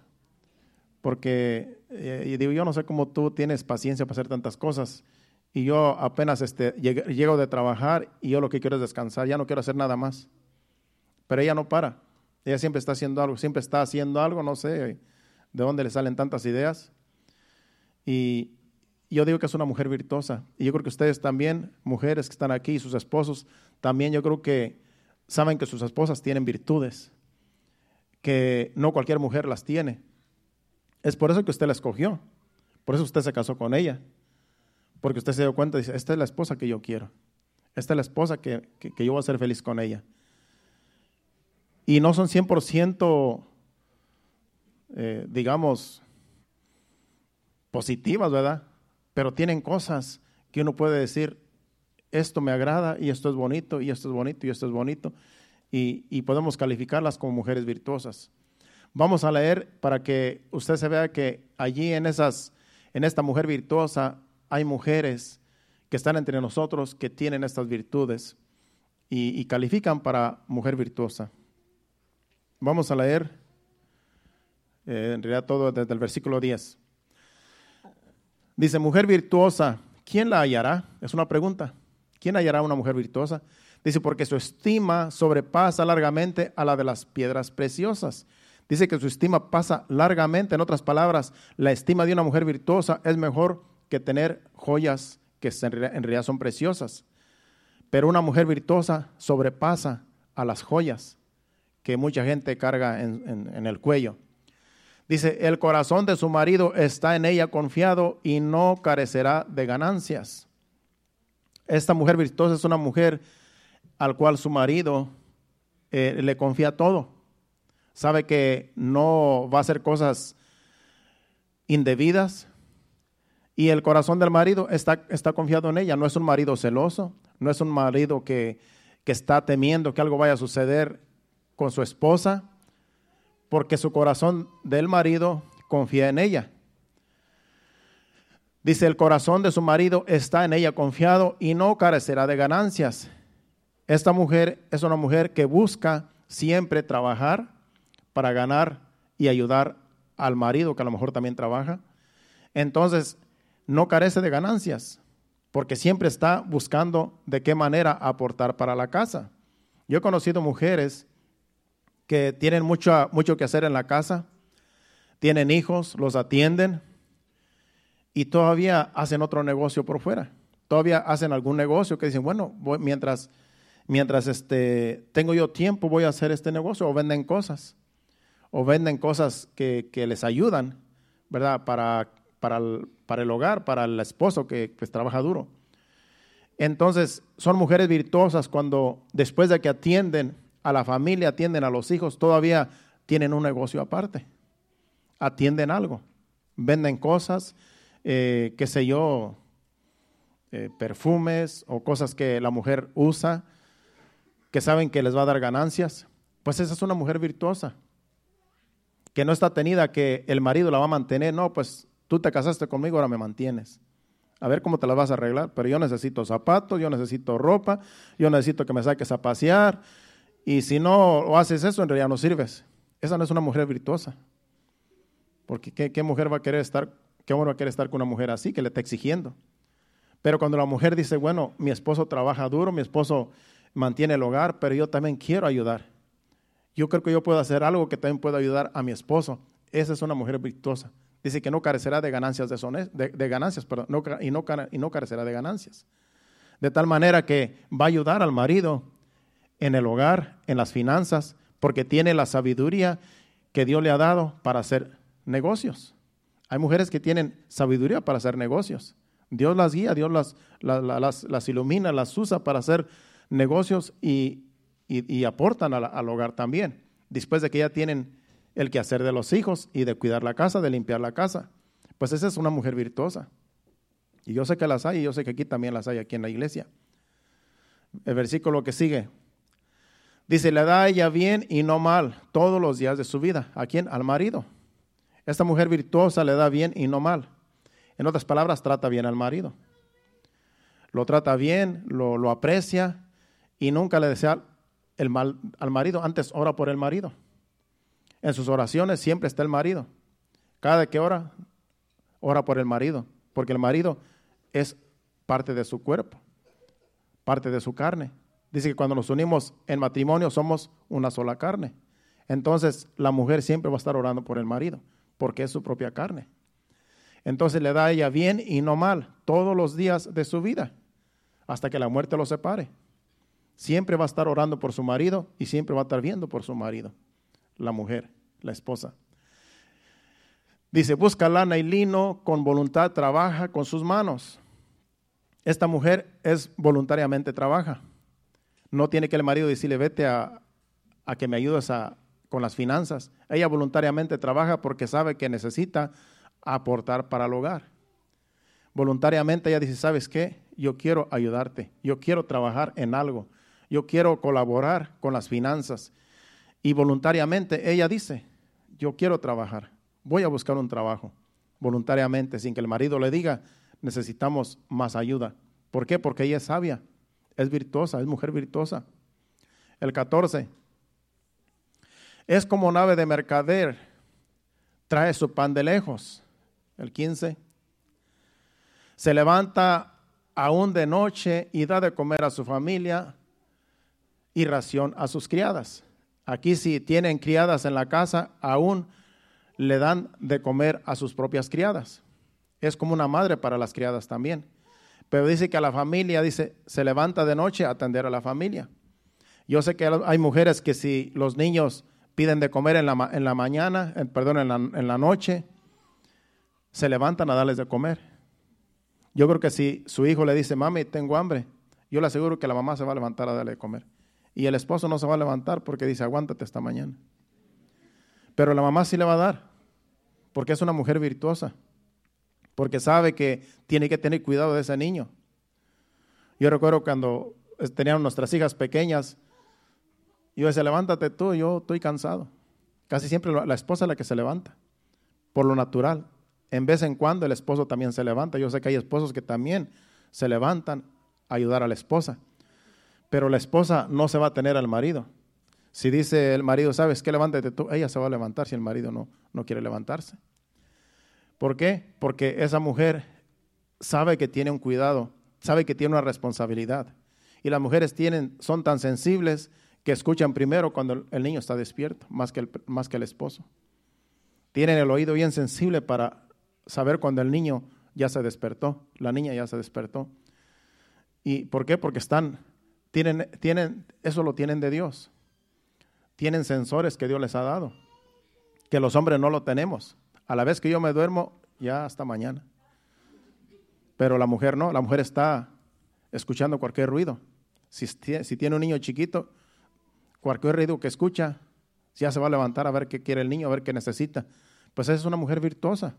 Porque, eh, y digo, yo no sé cómo tú tienes paciencia para hacer tantas cosas. Y yo apenas este, lleg- llego de trabajar y yo lo que quiero es descansar, ya no quiero hacer nada más. Pero ella no para. Ella siempre está haciendo algo, siempre está haciendo algo, no sé de dónde le salen tantas ideas. Y yo digo que es una mujer virtuosa. Y yo creo que ustedes también, mujeres que están aquí, sus esposos, también yo creo que saben que sus esposas tienen virtudes, que no cualquier mujer las tiene. Es por eso que usted la escogió. Por eso usted se casó con ella. Porque usted se dio cuenta, dice, esta es la esposa que yo quiero. Esta es la esposa que, que, yo voy a ser feliz con ella. Y no son 100%, eh, digamos, positivas, ¿verdad? Pero tienen cosas que uno puede decir, esto me agrada y esto es bonito y esto es bonito y esto es bonito. Y, y podemos calificarlas como mujeres virtuosas. Vamos a leer para que usted se vea que allí en, esas, en esta mujer virtuosa hay mujeres que están entre nosotros que tienen estas virtudes y, califican para mujer virtuosa. Vamos a leer eh, en realidad todo desde el versículo 10. Dice, mujer virtuosa, ¿quién la hallará? Es una pregunta. ¿Quién hallará una mujer virtuosa? Dice, porque su estima sobrepasa largamente a la de las piedras preciosas. Dice que su estima pasa largamente, en otras palabras, la estima de una mujer virtuosa es mejor que tener joyas que en realidad son preciosas. Pero una mujer virtuosa sobrepasa a las joyas que mucha gente carga en, el cuello. Dice, el corazón de su marido está en ella confiado y no carecerá de ganancias. Esta mujer virtuosa es una mujer al cual su marido eh, le confía todo. Sabe que no va a hacer cosas indebidas. Y el corazón del marido está, está confiado en ella. No es un marido celoso, no es un marido que, que está temiendo que algo vaya a suceder con su esposa, porque su corazón del marido confía en ella. Dice, el corazón de su marido está en ella confiado y no carecerá de ganancias. Esta mujer es una mujer que busca siempre trabajar para ganar y ayudar al marido, que a lo mejor también trabaja. Entonces, no carece de ganancias, porque siempre está buscando de qué manera aportar para la casa. Yo he conocido mujeres que tienen mucho, mucho que hacer en la casa, tienen hijos, los atienden y todavía hacen otro negocio por fuera. Todavía hacen algún negocio que dicen, bueno, mientras, mientras este, tengo yo tiempo voy a hacer este negocio o venden cosas o venden cosas que, que les ayudan, ¿verdad? Para, para, el, para el hogar, para el esposo que pues, trabaja duro. Entonces, son mujeres virtuosas cuando después de que atienden a la familia, atienden a los hijos, todavía tienen un negocio aparte. Atienden algo, venden cosas, eh, qué sé yo, eh, perfumes o cosas que la mujer usa, que saben que les va a dar ganancias. Pues esa es una mujer virtuosa, que no está tenida que el marido la va a mantener. No, pues tú te casaste conmigo, ahora me mantienes. A ver cómo te la vas a arreglar, pero yo necesito zapatos, yo necesito ropa, yo necesito que me saques a pasear, y si no haces eso, en realidad no sirves. Esa no es una mujer virtuosa. Porque ¿qué, qué mujer va a querer estar, qué hombre va a querer estar con una mujer así que le está exigiendo? Pero cuando la mujer dice, bueno, mi esposo trabaja duro, mi esposo mantiene el hogar, pero yo también quiero ayudar. Yo creo que yo puedo hacer algo que también pueda ayudar a mi esposo. Esa es una mujer virtuosa. Dice que no carecerá de ganancias, de, de, ganancias perdón, no, y, no, y no carecerá de ganancias. De tal manera que va a ayudar al marido en el hogar, en las finanzas, porque tiene la sabiduría que Dios le ha dado para hacer negocios. Hay mujeres que tienen sabiduría para hacer negocios. Dios las guía, Dios las, las, las ilumina, las usa para hacer negocios y, y, aportan al, al, hogar también. Después de que ya tienen el quehacer de los hijos y de cuidar la casa, de limpiar la casa. Pues esa es una mujer virtuosa. Y yo sé que las hay y yo sé que aquí también las hay, aquí en la iglesia. El versículo que sigue, Dice, le da a ella bien y no mal todos los días de su vida. ¿A quién? Al marido. Esta mujer virtuosa le da bien y no mal. En otras palabras, trata bien al marido. Lo trata bien, lo, lo aprecia y nunca le desea el mal al marido. Antes ora por el marido. En sus oraciones siempre está el marido. Cada que ora, ora por el marido. Porque el marido es parte de su cuerpo, parte de su carne. Dice que cuando nos unimos en matrimonio somos una sola carne. Entonces la mujer siempre va a estar orando por el marido, porque es su propia carne. Entonces le da a ella bien y no mal todos los días de su vida, hasta que la muerte lo separe. Siempre va a estar orando por su marido y siempre va a estar viendo por su marido, la mujer, la esposa. Dice, busca lana y lino, con voluntad trabaja con sus manos. Esta mujer es voluntariamente trabaja. No tiene que el marido decirle, vete a, a que me ayudes a, con las finanzas. Ella voluntariamente trabaja porque sabe que necesita aportar para el hogar. Voluntariamente ella dice, ¿sabes qué? Yo quiero ayudarte, yo quiero trabajar en algo, yo quiero colaborar con las finanzas. Y voluntariamente ella dice, yo quiero trabajar, voy a buscar un trabajo. Voluntariamente, sin que el marido le diga, necesitamos más ayuda. ¿Por qué? Porque ella es sabia, es virtuosa, es mujer virtuosa. El 14. Es como nave de mercader, trae su pan de lejos. El 15. Se levanta aún de noche y da de comer a su familia y ración a sus criadas. Aquí si tienen criadas en la casa, aún le dan de comer a sus propias criadas. Es como una madre para las criadas también. Pero dice que a la familia, dice, se levanta de noche a atender a la familia. Yo sé que hay mujeres que si los niños piden de comer en la, en la mañana, perdón, en la, en la noche, se levantan a darles de comer. Yo creo que si su hijo le dice, mami, tengo hambre, yo le aseguro que la mamá se va a levantar a darle de comer. Y el esposo no se va a levantar porque dice, aguántate esta mañana. Pero la mamá sí le va a dar, porque es una mujer virtuosa, porque sabe que tiene que tener cuidado de ese niño. Yo recuerdo cuando teníamos nuestras hijas pequeñas, yo decía, levántate tú, yo estoy cansado. Casi siempre la esposa es la que se levanta, por lo natural. En vez en cuando el esposo también se levanta. Yo sé que hay esposos que también se levantan a ayudar a la esposa pero la esposa no se va a tener al marido. Si dice el marido, ¿sabes qué? Levántate tú, ella se va a levantar si el marido no, no quiere levantarse. ¿Por qué? Porque esa mujer sabe que tiene un cuidado, sabe que tiene una responsabilidad. Y las mujeres tienen, son tan sensibles que escuchan primero cuando el niño está despierto, más que el, más que el esposo. Tienen el oído bien sensible para saber cuando el niño ya se despertó, la niña ya se despertó. ¿Y por qué? Porque están tienen, tienen, eso lo tienen de Dios. Tienen sensores que Dios les ha dado, que los hombres no lo tenemos. A la vez que yo me duermo, ya hasta mañana. Pero la mujer no, la mujer está escuchando cualquier ruido. Si, si tiene un niño chiquito, cualquier ruido que escucha, ya se va a levantar a ver qué quiere el niño, a ver qué necesita. Pues es una mujer virtuosa,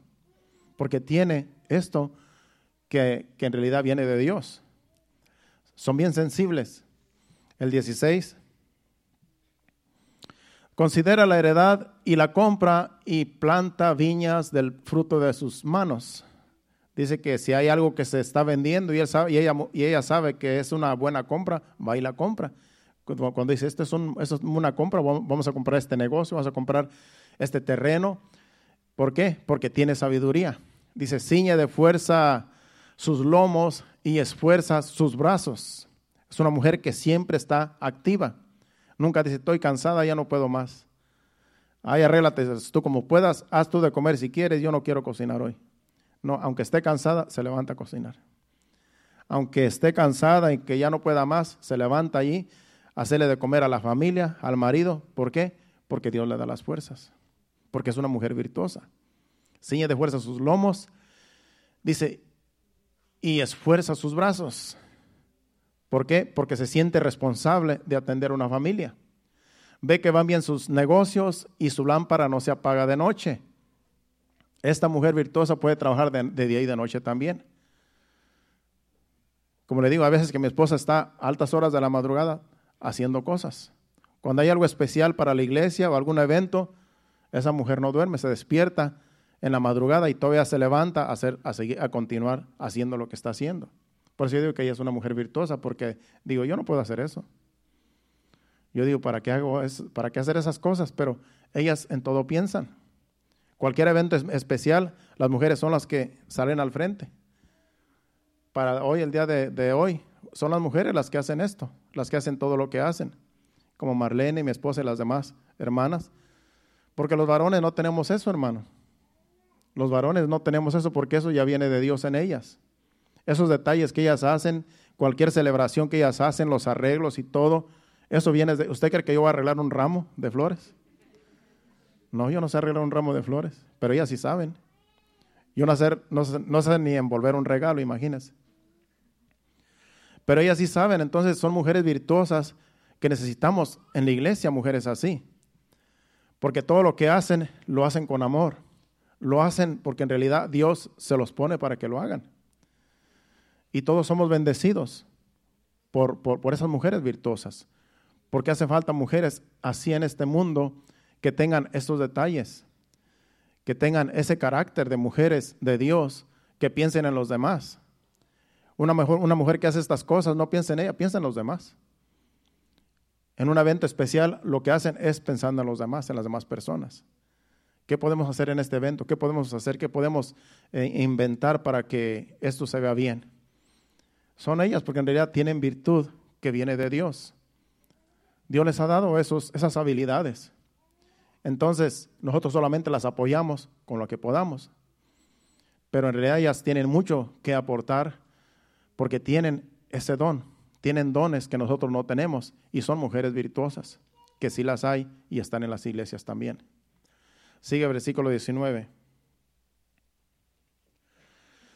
porque tiene esto que, que en realidad viene de Dios. Son bien sensibles el 16. Considera la heredad y la compra y planta viñas del fruto de sus manos. Dice que si hay algo que se está vendiendo y, él sabe, y, ella, y ella sabe que es una buena compra, va y la compra. Cuando, dice, esto es, esto es una compra, vamos a comprar este negocio, vamos a comprar este terreno. ¿Por qué? Porque tiene sabiduría. Dice, ciñe de fuerza sus lomos y esfuerza sus brazos. Es una mujer que siempre está activa. Nunca dice, estoy cansada, ya no puedo más. Ay, arréglate tú como puedas, haz tú de comer si quieres, yo no quiero cocinar hoy. No, aunque esté cansada, se levanta a cocinar. Aunque esté cansada y que ya no pueda más, se levanta allí hacerle de comer a la familia, al marido. ¿Por qué? Porque Dios le da las fuerzas. Porque es una mujer virtuosa. Ciñe de fuerza sus lomos, dice, y esfuerza sus brazos. ¿Por qué? Porque se siente responsable de atender una familia. Ve que van bien sus negocios y su lámpara no se apaga de noche. Esta mujer virtuosa puede trabajar de, día y de noche también. Como le digo, a veces que mi esposa está a altas horas de la madrugada haciendo cosas. Cuando hay algo especial para la iglesia o algún evento, esa mujer no duerme, se despierta en la madrugada y todavía se levanta a, hacer, a, seguir, a continuar haciendo lo que está haciendo. Por eso yo digo que ella es una mujer virtuosa, porque digo, yo no puedo hacer eso. Yo digo, ¿para qué, hago ¿para qué hacer esas cosas? Pero ellas en todo piensan. Cualquier evento especial, las mujeres son las que salen al frente. Para hoy, el día de, de hoy, son las mujeres las que hacen esto, las que hacen todo lo que hacen, como Marlene, mi esposa y las demás hermanas. Porque los varones no tenemos eso, hermano. Los varones no tenemos eso porque eso ya viene de Dios en ellas esos detalles que ellas hacen, cualquier celebración que ellas hacen, los arreglos y todo, eso viene de... ¿Usted cree que yo voy a arreglar un ramo de flores? No, yo no sé arreglar un ramo de flores, pero ellas sí saben. Yo no sé, no, sé, ni envolver un regalo, imagínense. Pero ellas sí saben, entonces son mujeres virtuosas que necesitamos en la iglesia, mujeres así. Porque todo lo que hacen, lo hacen con amor. Lo hacen porque en realidad Dios se los pone para que lo hagan. Y todos somos bendecidos por, por, esas mujeres virtuosas. Porque hace falta mujeres así en este mundo que tengan estos detalles, que tengan ese carácter de mujeres de Dios, que piensen en los demás. Una, mejor, una mujer que hace estas cosas no piensa en ella, piensa en los demás. En un evento especial lo que hacen es pensando en los demás, en las demás personas. ¿Qué podemos hacer en este evento? ¿Qué podemos hacer? ¿Qué podemos eh, inventar para que esto se vea bien? Son ellas porque en realidad tienen virtud que viene de Dios. Dios les ha dado esos, esas habilidades. Entonces, nosotros solamente las apoyamos con lo que podamos. Pero en realidad ellas tienen mucho que aportar porque tienen ese don, tienen dones que nosotros no tenemos y son mujeres virtuosas, que sí las hay y están en las iglesias también. Sigue el versículo 19.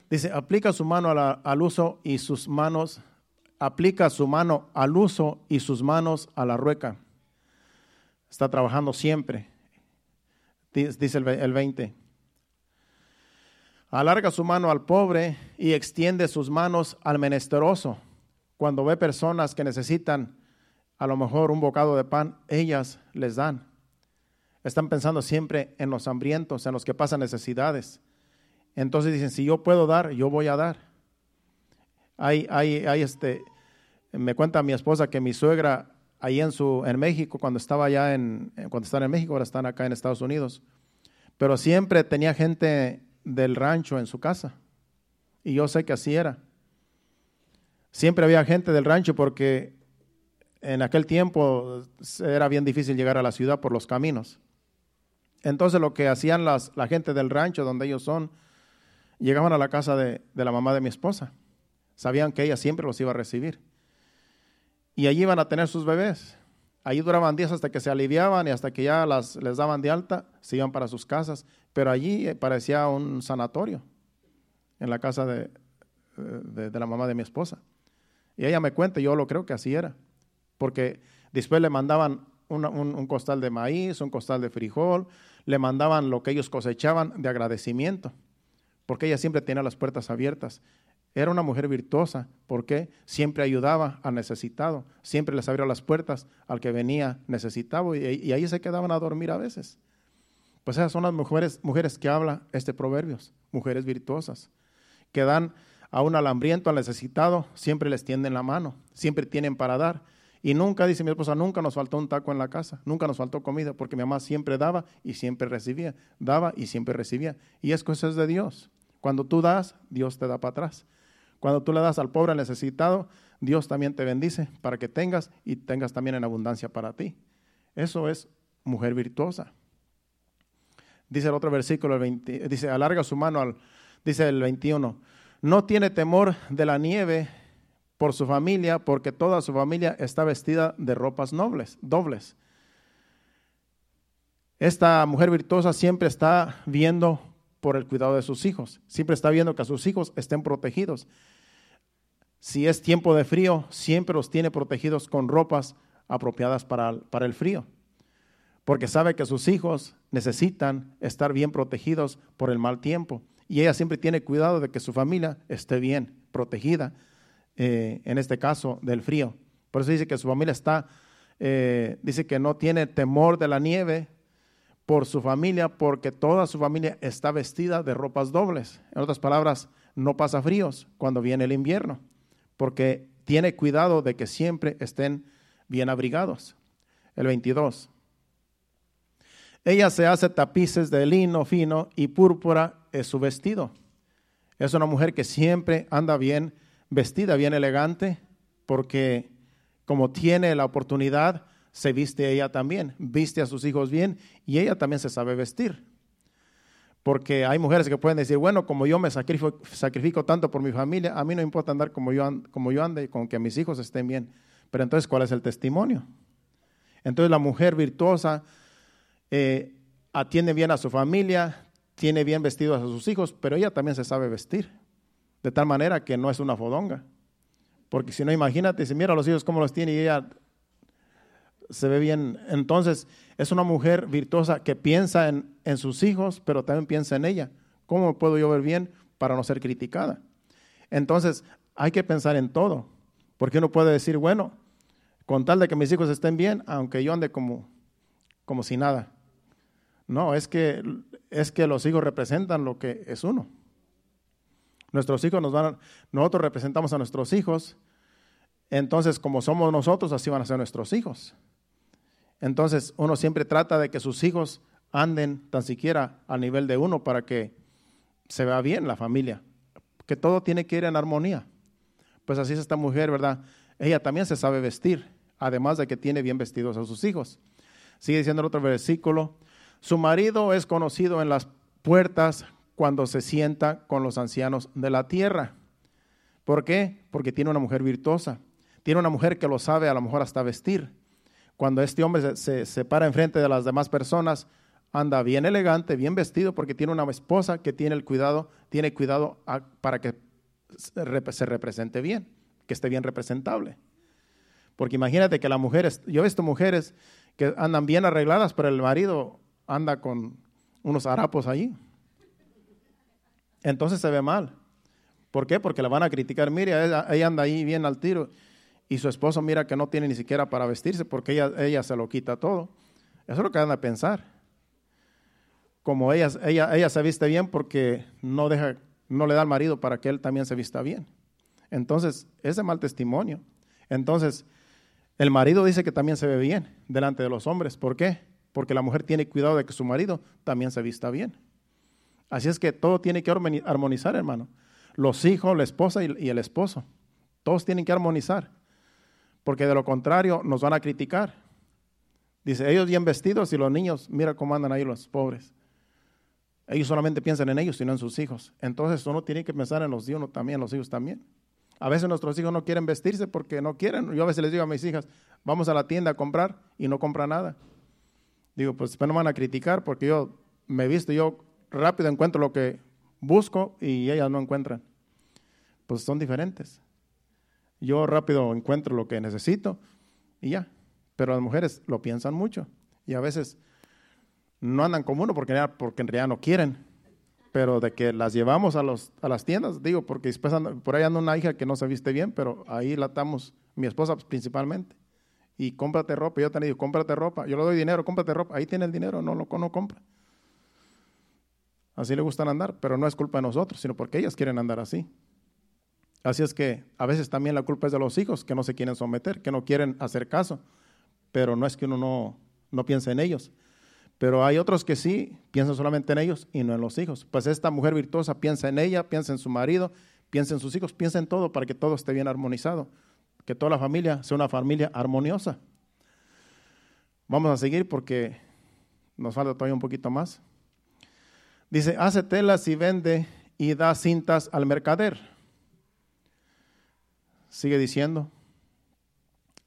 Dice, aplica su mano al uso y sus manos, aplica su mano al uso y sus manos a la rueca. Está trabajando siempre. Dice el 20. Alarga su mano al pobre y extiende sus manos al menesteroso. Cuando ve personas que necesitan a lo mejor un bocado de pan, ellas les dan. Están pensando siempre en los hambrientos, en los que pasan necesidades. Entonces dicen, si yo puedo dar, yo voy a dar. Hay, hay, hay este, me cuenta mi esposa que mi suegra ahí en su en México cuando estaba allá en cuando están en México ahora están acá en Estados Unidos pero siempre tenía gente del rancho en su casa. Y yo sé que así era. Siempre había gente del rancho porque en aquel tiempo era bien difícil llegar a la ciudad por los caminos. Entonces lo que hacían las, la gente del rancho donde ellos son, llegaban a la casa de, de la mamá de mi esposa. Sabían que ella siempre los iba a recibir. Y allí iban a tener sus bebés. Allí duraban días hasta que se aliviaban y hasta que ya las, les daban de alta, se iban para sus casas. Pero allí eh, parecía un sanatorio, en la casa de, de, la mamá de mi esposa. Y ella me cuenta, yo lo creo que así era. Porque después le mandaban un, un, costal de maíz, un costal de frijol, le mandaban lo que ellos cosechaban de agradecimiento. Porque ella siempre tenía las puertas abiertas. Era una mujer virtuosa, porque siempre ayudaba al necesitado, siempre les abría las puertas al que venía necesitado y, ahí se quedaban a dormir a veces. Pues esas son las mujeres, mujeres que habla este proverbios, mujeres virtuosas, que dan a un alambriento, al necesitado, siempre les tienden la mano, siempre tienen para dar. Y nunca, dice mi esposa, nunca nos faltó un taco en la casa, nunca nos faltó comida, porque mi mamá siempre daba y siempre recibía, daba y siempre recibía. Y es cosa de Dios. Cuando tú das, Dios te da para atrás. Cuando tú le das al pobre, necesitado, Dios también te bendice para que tengas y tengas también en abundancia para ti. Eso es mujer virtuosa. Dice el otro versículo, el dice, alarga su mano al, dice el 21, no tiene temor de la nieve por su familia, porque toda su familia está vestida de ropas nobles, dobles. Esta mujer virtuosa siempre está viendo por el cuidado de sus hijos, siempre está viendo que sus hijos estén protegidos. Si es tiempo de frío, siempre los tiene protegidos con ropas apropiadas para, para el frío, porque sabe que sus hijos necesitan estar bien protegidos por el mal tiempo. Y ella siempre tiene cuidado de que su familia esté bien protegida, eh, en este caso del frío. Por eso dice que su familia está, eh, dice que no tiene temor de la nieve por su familia, porque toda su familia está vestida de ropas dobles. En otras palabras, no pasa fríos cuando viene el invierno porque tiene cuidado de que siempre estén bien abrigados. El 22. Ella se hace tapices de lino fino y púrpura es su vestido. Es una mujer que siempre anda bien vestida, bien elegante, porque como tiene la oportunidad, se viste ella también, viste a sus hijos bien y ella también se sabe vestir. Porque hay mujeres que pueden decir, bueno, como yo me sacrifico, tanto por mi familia, a mí no importa andar como yo, como yo ande, con que mis hijos estén bien. Pero entonces, ¿cuál es el testimonio? Entonces la mujer virtuosa eh, atiende bien a su familia, tiene bien vestidos a sus hijos, pero ella también se sabe vestir. De tal manera que no es una fodonga. Porque si no, imagínate, si mira a los hijos cómo los tiene y ella se ve bien. Entonces, es una mujer virtuosa que piensa en, en sus hijos, pero también piensa en ella. ¿Cómo puedo yo ver bien para no ser criticada? Entonces, hay que pensar en todo. Porque uno puede decir, bueno, con tal de que mis hijos estén bien, aunque yo ande como, como si nada. No, es que, es que los hijos representan lo que es uno. Nuestros hijos nos van, nosotros representamos a nuestros hijos, entonces como somos nosotros, así van a ser nuestros hijos. Entonces uno siempre trata de que sus hijos anden tan siquiera al nivel de uno para que se vea bien la familia, que todo tiene que ir en armonía. Pues así es esta mujer, ¿verdad? Ella también se sabe vestir, además de que tiene bien vestidos a sus hijos. Sigue diciendo el otro versículo, su marido es conocido en las puertas cuando se sienta con los ancianos de la tierra. ¿Por qué? Porque tiene una mujer virtuosa. Tiene una mujer que lo sabe a lo mejor hasta vestir. Cuando este hombre se, se, para enfrente de las demás personas, anda bien elegante, bien vestido, porque tiene una esposa que tiene el cuidado, tiene cuidado para que se represente bien, que esté bien representable. Porque imagínate que las mujeres, yo he visto mujeres que andan bien arregladas, pero el marido anda con unos harapos allí entonces se ve mal. ¿Por qué? Porque la van a criticar. Mire, ella, anda ahí bien al tiro y su esposo mira que no tiene ni siquiera para vestirse porque ella, ella se lo quita todo. Eso es lo que van a pensar. Como ella, ella, ella se viste bien porque no, deja, no le da al marido para que él también se vista bien. Entonces, ese mal testimonio. Entonces, el marido dice que también se ve bien delante de los hombres. ¿Por qué? Porque la mujer tiene cuidado de que su marido también se vista bien. Así es que todo tiene que armonizar, hermano. Los hijos, la esposa y el esposo. Todos tienen que armonizar. Porque de lo contrario nos van a criticar. Dice, ellos bien vestidos y los niños, mira cómo andan ahí los pobres. Ellos solamente piensan en ellos y no en sus hijos. Entonces uno tiene que pensar en los uno también, los hijos también. A veces nuestros hijos no quieren vestirse porque no quieren. Yo a veces les digo a mis hijas, vamos a la tienda a comprar y no compran nada. Digo, pues no van a criticar porque yo me he visto, yo rápido encuentro lo que busco y ellas no encuentran. Pues son diferentes. Yo rápido encuentro lo que necesito y ya. Pero las mujeres lo piensan mucho y a veces no andan como uno porque, porque en realidad no quieren. Pero de que las llevamos a, los, a las tiendas, digo, porque después por ahí anda una hija que no se viste bien, pero ahí la estamos, mi esposa principalmente. Y cómprate ropa, yo te digo, cómprate ropa, yo le doy dinero, cómprate ropa, ahí tiene el dinero, no lo no compra. Así le gustan andar, pero no es culpa de nosotros, sino porque ellas quieren andar así. Así es que a veces también la culpa es de los hijos que no se quieren someter, que no quieren hacer caso, pero no es que uno no, no piense en ellos. Pero hay otros que sí piensan solamente en ellos y no en los hijos. Pues esta mujer virtuosa piensa en ella, piensa en su marido, piensa en sus hijos, piensa en todo para que todo esté bien armonizado, que toda la familia sea una familia armoniosa. Vamos a seguir porque nos falta todavía un poquito más. Dice, hace telas y vende y da cintas al mercader. Sigue diciendo.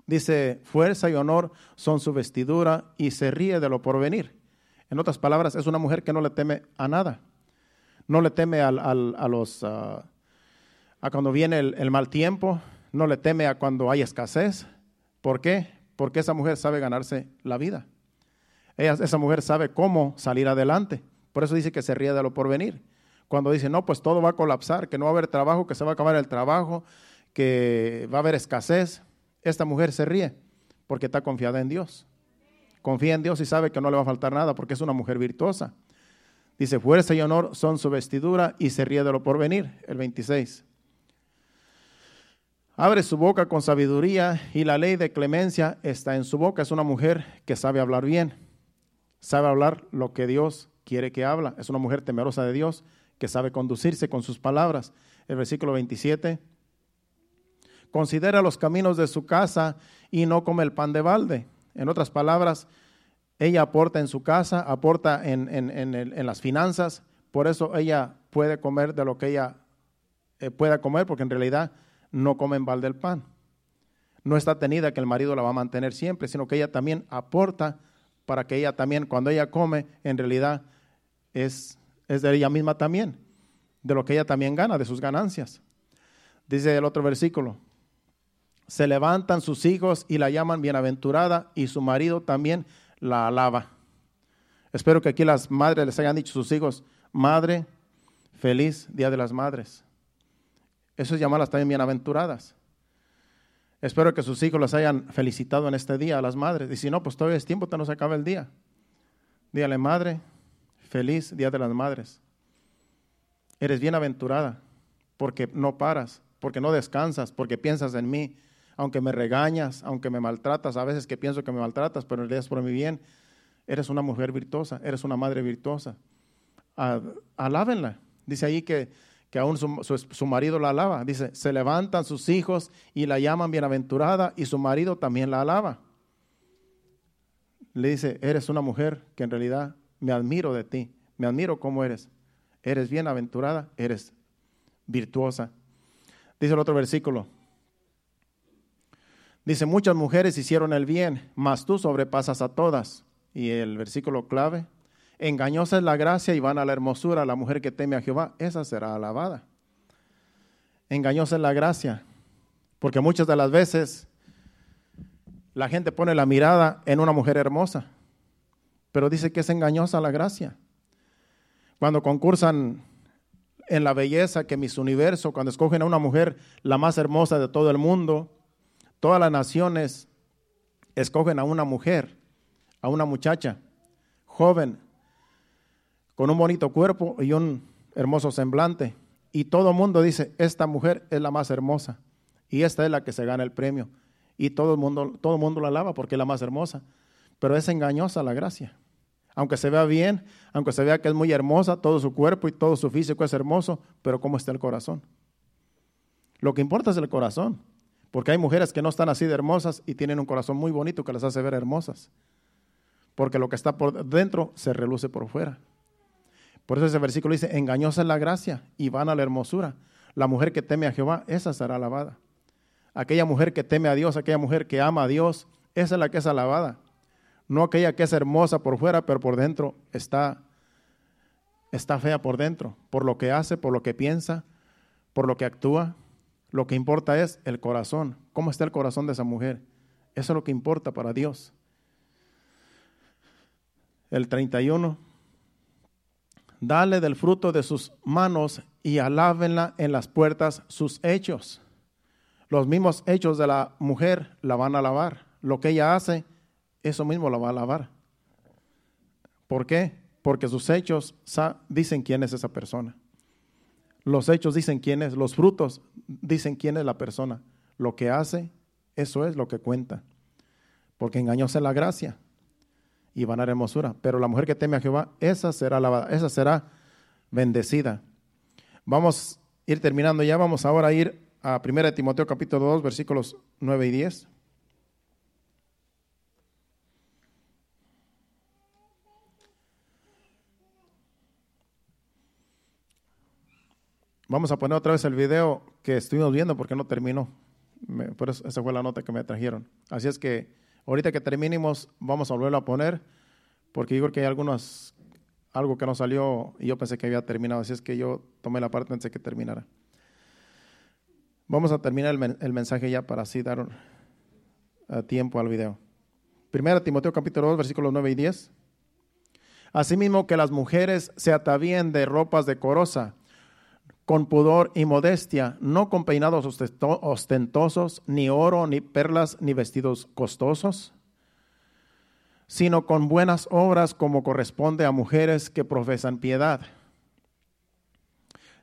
Dice, fuerza y honor son su vestidura y se ríe de lo porvenir. En otras palabras, es una mujer que no le teme a nada. No le teme a los, a cuando viene el, mal tiempo, no le teme a cuando hay escasez. ¿Por qué? Porque esa mujer sabe ganarse la vida. esa mujer sabe cómo salir adelante. Por eso dice que se ríe de lo porvenir. Cuando dice, no, pues todo va a colapsar, que no va a haber trabajo, que se va a acabar el trabajo, que va a haber escasez, esta mujer se ríe porque está confiada en Dios. Confía en Dios y sabe que no le va a faltar nada porque es una mujer virtuosa. Dice, fuerza y honor son su vestidura y se ríe de lo porvenir. El 26. Abre su boca con sabiduría y la ley de clemencia está en su boca. Es una mujer que sabe hablar bien, sabe hablar lo que Dios quiere que habla. Es una mujer temerosa de Dios que sabe conducirse con sus palabras. El versículo 27. Considera los caminos de su casa y no come el pan de balde. En otras palabras, ella aporta en su casa, aporta en, en, las finanzas, por eso ella puede comer de lo que ella eh, pueda comer, porque en realidad no come en balde el pan. No está tenida que el marido la va a mantener siempre, sino que ella también aporta para que ella también, cuando ella come, en realidad es, es de ella misma también, de lo que ella también gana, de sus ganancias. Dice el otro versículo, se levantan sus hijos y la llaman bienaventurada y su marido también la alaba. Espero que aquí las madres les hayan dicho sus hijos, madre, feliz Día de las Madres. Eso es llamarlas también bienaventuradas. Espero que sus hijos las hayan felicitado en este día a las madres. Y si no, pues todavía es tiempo, te no se acaba el día. Dígale, madre, feliz Día de las Madres. Eres bienaventurada porque no paras, porque no descansas, porque piensas en mí, aunque me regañas, aunque me maltratas, a veces que pienso que me maltratas, pero es por mi bien. Eres una mujer virtuosa, eres una madre virtuosa. Alábenla. Dice ahí que, que aún su, su, marido la alaba. Dice, se levantan sus hijos y la llaman bienaventurada y su marido también la alaba. Le dice, eres una mujer que en realidad me admiro de ti, me admiro cómo eres. Eres bienaventurada, eres virtuosa. Dice el otro versículo, Dice, muchas mujeres hicieron el bien, mas tú sobrepasas a todas. Y el versículo clave, engañosa es la gracia y van a la hermosura, la mujer que teme a Jehová, esa será alabada. Engañosa es la gracia, porque muchas de las veces la gente pone la mirada en una mujer hermosa, pero dice que es engañosa la gracia. Cuando concursan en la belleza, que mis universo, cuando escogen a una mujer la más hermosa de todo el mundo, Todas las naciones escogen a una mujer, a una muchacha, joven, con un bonito cuerpo y un hermoso semblante. Y todo el mundo dice, esta mujer es la más hermosa y esta es la que se gana el premio. Y todo el mundo, todo el mundo la alaba porque es la más hermosa. Pero es engañosa la gracia. Aunque se vea bien, aunque se vea que es muy hermosa, todo su cuerpo y todo su físico es hermoso, pero ¿cómo está el corazón? Lo que importa es el corazón. Porque hay mujeres que no están así de hermosas y tienen un corazón muy bonito que las hace ver hermosas. Porque lo que está por dentro se reluce por fuera. Por eso ese versículo dice, engañosa es la gracia y van a la hermosura. La mujer que teme a Jehová, esa será alabada. Aquella mujer que teme a Dios, aquella mujer que ama a Dios, esa es la que es alabada. No aquella que es hermosa por fuera, pero por dentro está, está fea por dentro, por lo que hace, por lo que piensa, por lo que actúa. Lo que importa es el corazón. ¿Cómo está el corazón de esa mujer? Eso es lo que importa para Dios. El 31. Dale del fruto de sus manos y alábenla en las puertas sus hechos. Los mismos hechos de la mujer la van a alabar. Lo que ella hace, eso mismo la va a alabar. ¿Por qué? Porque sus hechos dicen quién es esa persona. Los hechos dicen quién es, los frutos dicen quién es la persona. Lo que hace, eso es lo que cuenta. Porque engañóse la gracia y van a hermosura. Pero la mujer que teme a Jehová, esa será alabada, esa será bendecida. Vamos a ir terminando ya, vamos ahora a ir a 1 Timoteo capítulo 2, versículos 9 y 10. Vamos a poner otra vez el video que estuvimos viendo porque no terminó. por eso, esa fue la nota que me trajeron. Así es que ahorita que terminemos vamos a volverlo a poner porque creo que hay algunos, algo que no salió y yo pensé que había terminado. Así es que yo tomé la parte antes de que terminara. Vamos a terminar el, mensaje ya para así dar uh, tiempo al video. Primera Timoteo capítulo 2 versículos 9 y 10. Asimismo que las mujeres se atavíen de ropas decorosa con pudor y modestia, no con peinados ostentosos, ni oro, ni perlas, ni vestidos costosos, sino con buenas obras como corresponde a mujeres que profesan piedad.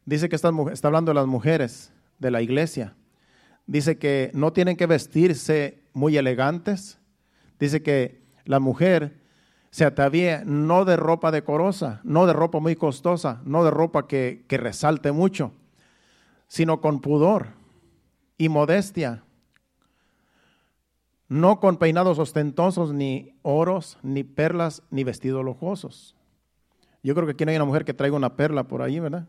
Dice que está, está hablando de las mujeres de la iglesia. Dice que no tienen que vestirse muy elegantes. Dice que la mujer se atavía no de ropa decorosa, no de ropa muy costosa, no de ropa que, que resalte mucho, sino con pudor y modestia, no con peinados ostentosos, ni oros, ni perlas, ni vestidos lujosos. Yo creo que aquí no hay una mujer que traiga una perla por ahí, ¿verdad?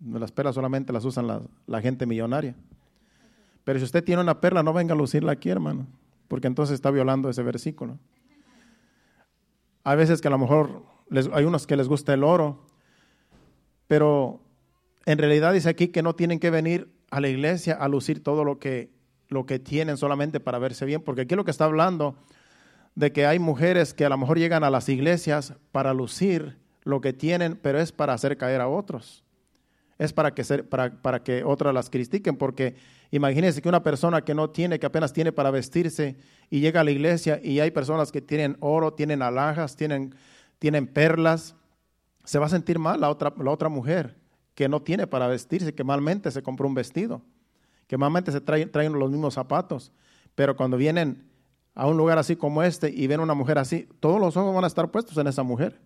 Las perlas solamente las usan la, la, gente millonaria. Pero si usted tiene una perla, no venga a lucirla aquí, hermano, porque entonces está violando ese versículo. Hay veces que a lo mejor hay unos que les gusta el oro, pero en realidad dice aquí que no tienen que venir a la iglesia a lucir todo lo que lo que tienen solamente para verse bien, porque aquí lo que está hablando de que hay mujeres que a lo mejor llegan a las iglesias para lucir lo que tienen, pero es para hacer caer a otros. Es para que, ser, para, para que otras las critiquen, porque imagínense que una persona que no tiene, que apenas tiene para vestirse y llega a la iglesia y hay personas que tienen oro, tienen alhajas, tienen, tienen perlas, se va a sentir mal la otra, la otra mujer que no tiene para vestirse, que malmente se compró un vestido, que malmente se traen, traen los mismos zapatos, pero cuando vienen a un lugar así como este y ven a una mujer así, todos los ojos van a estar puestos en esa mujer.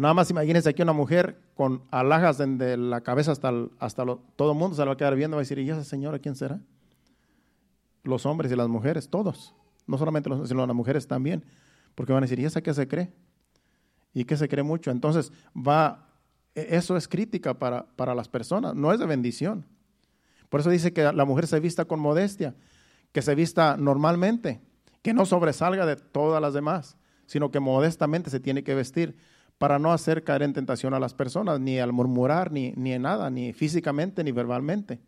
Nada más imagínense aquí una mujer con alhajas de la cabeza hasta, hasta todo el mundo se la va a quedar viendo, va a decir, ¿y esa señora quién será? Los hombres y las mujeres, todos. No solamente los sino las mujeres también. Porque van a decir, ¿y esa qué se cree? ¿Y qué se cree mucho? Entonces, va, e, eso es crítica para, para las personas, no es de bendición. Por eso dice que la mujer se vista con modestia, que se vista normalmente, que no sobresalga de todas las demás, sino que modestamente se tiene que vestir para no hacer caer en tentación a las personas, ni al murmurar, ni, ni en nada, ni físicamente, ni verbalmente,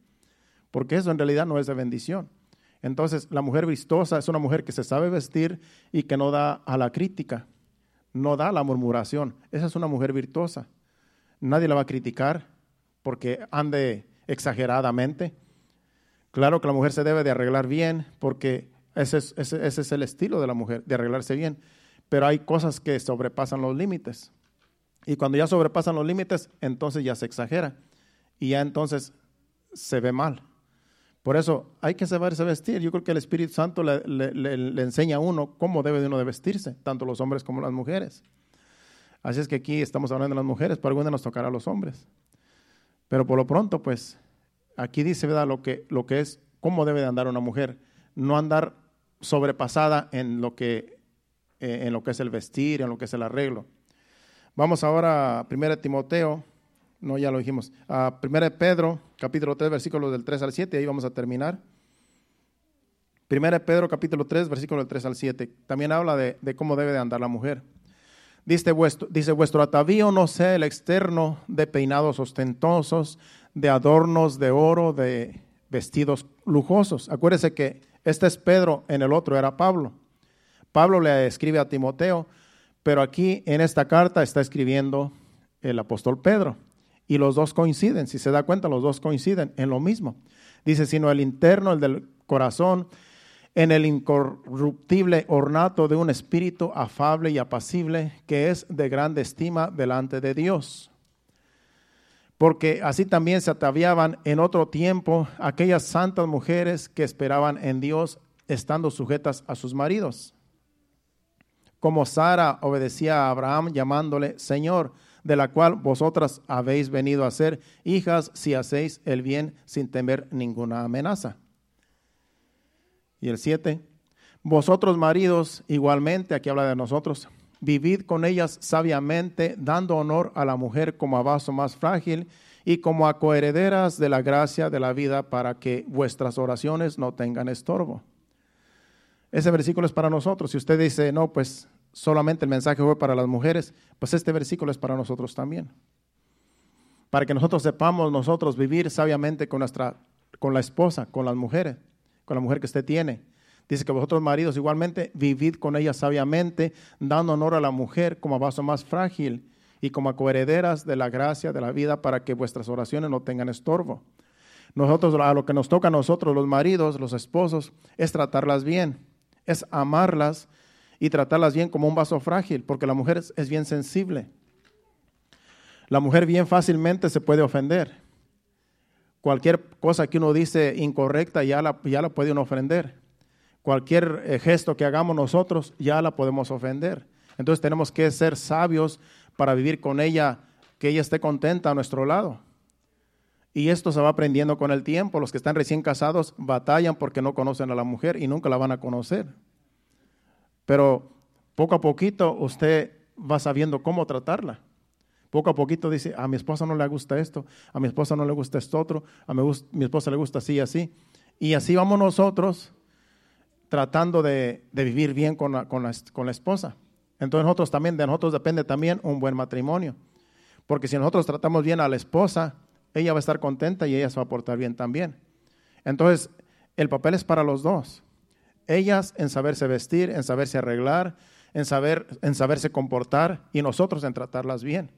porque eso en realidad no es de bendición. Entonces, la mujer vistosa es una mujer que se sabe vestir y que no da a la crítica, no da a la murmuración. Esa es una mujer virtuosa. Nadie la va a criticar porque ande exageradamente. Claro que la mujer se debe de arreglar bien porque ese es, ese es el estilo de la mujer, de arreglarse bien. Pero hay cosas que sobrepasan los límites. Y cuando ya sobrepasan los límites, entonces ya se exagera. Y ya entonces se ve mal. Por eso hay que saberse vestir. Yo creo que el Espíritu Santo le, enseña a uno cómo debe de uno vestirse, tanto los hombres como las mujeres. Así es que aquí estamos hablando de las mujeres, pero algún día nos tocará a los hombres. Pero por lo pronto, pues, aquí dice, ¿verdad? Lo que, lo que es, cómo debe de andar una mujer. No andar sobrepasada en lo que, eh, en lo que es el vestir, en lo que es el arreglo. Vamos ahora a 1 Timoteo, no, ya lo dijimos, a 1 Pedro, capítulo 3, versículos del 3 al 7, ahí vamos a terminar. 1 Pedro, capítulo 3, versículos del 3 al 7, también habla de, cómo debe de andar la mujer. Dice vuestro, dice, vuestro atavío no sea el externo de peinados ostentosos, de adornos de oro, de vestidos lujosos. Acuérdese que este es Pedro, en el otro era Pablo. Pablo le escribe a Timoteo, pero aquí en esta carta está escribiendo el apóstol Pedro. Y los dos coinciden, si se da cuenta, los dos coinciden en lo mismo. Dice, sino el interno, el del corazón, en el incorruptible ornato de un espíritu afable y apacible, que es de grande estima delante de Dios. Porque así también se ataviaban en otro tiempo aquellas santas mujeres que esperaban en Dios, estando sujetas a sus maridos como Sara obedecía a Abraham llamándole Señor, de la cual vosotras habéis venido a ser hijas si hacéis el bien sin temer ninguna amenaza. Y el 7, vosotros maridos igualmente, aquí habla de nosotros, vivid con ellas sabiamente, dando honor a la mujer como a vaso más frágil y como a coherederas de la gracia de la vida para que vuestras oraciones no tengan estorbo. Ese versículo es para nosotros. Si usted dice, no, pues solamente el mensaje fue para las mujeres, pues este versículo es para nosotros también. Para que nosotros sepamos nosotros vivir sabiamente con nuestra con la esposa, con las mujeres, con la mujer que usted tiene. Dice que vosotros maridos igualmente vivid con ella sabiamente, dando honor a la mujer como a vaso más frágil y como coherederas de la gracia de la vida para que vuestras oraciones no tengan estorbo. Nosotros, a lo que nos toca a nosotros, los maridos, los esposos, es tratarlas bien es amarlas y tratarlas bien como un vaso frágil, porque la mujer es, bien sensible. La mujer bien fácilmente se puede ofender. Cualquier cosa que uno dice incorrecta ya la, ya la puede uno ofender. Cualquier eh, gesto que hagamos nosotros ya la podemos ofender. Entonces tenemos que ser sabios para vivir con ella, que ella esté contenta a nuestro lado. Y esto se va aprendiendo con el tiempo. Los que están recién casados batallan porque no conocen a la mujer y nunca la van a conocer. Pero poco a poquito usted va sabiendo cómo tratarla. Poco a poquito dice, a mi esposa no le gusta esto, a mi esposa no le gusta esto otro, a mi, esposa le gusta así y así. Y así vamos nosotros tratando de, vivir bien con la, con, la, esposa. Entonces nosotros también, de nosotros depende también un buen matrimonio. Porque si nosotros tratamos bien a la esposa, ella va a estar contenta y ella se va a portar bien también. Entonces, el papel es para los dos. Ellas en saberse vestir, en saberse arreglar, en, saber, en saberse comportar y nosotros en tratarlas bien.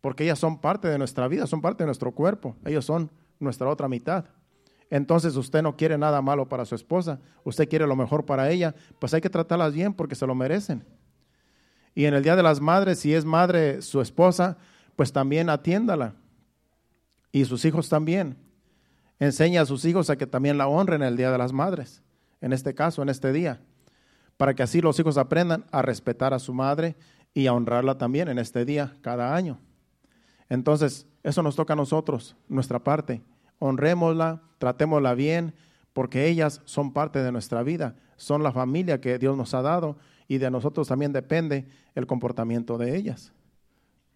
Porque ellas son parte de nuestra vida, son parte de nuestro cuerpo. Ellos son nuestra otra mitad. Entonces usted no quiere nada malo para su esposa, usted quiere lo mejor para ella, pues hay que tratarlas bien porque se lo merecen. Y en el Día de las Madres, si es madre su esposa, pues también atiéndala. Y sus hijos también. Enseña a sus hijos a que también la honren el Día de las Madres, en este caso, en este día, para que así los hijos aprendan a respetar a su madre y a honrarla también en este día, cada año. Entonces, eso nos toca a nosotros, nuestra parte. Honrémosla, tratémosla bien, porque ellas son parte de nuestra vida, son la familia que Dios nos ha dado y de nosotros también depende el comportamiento de ellas.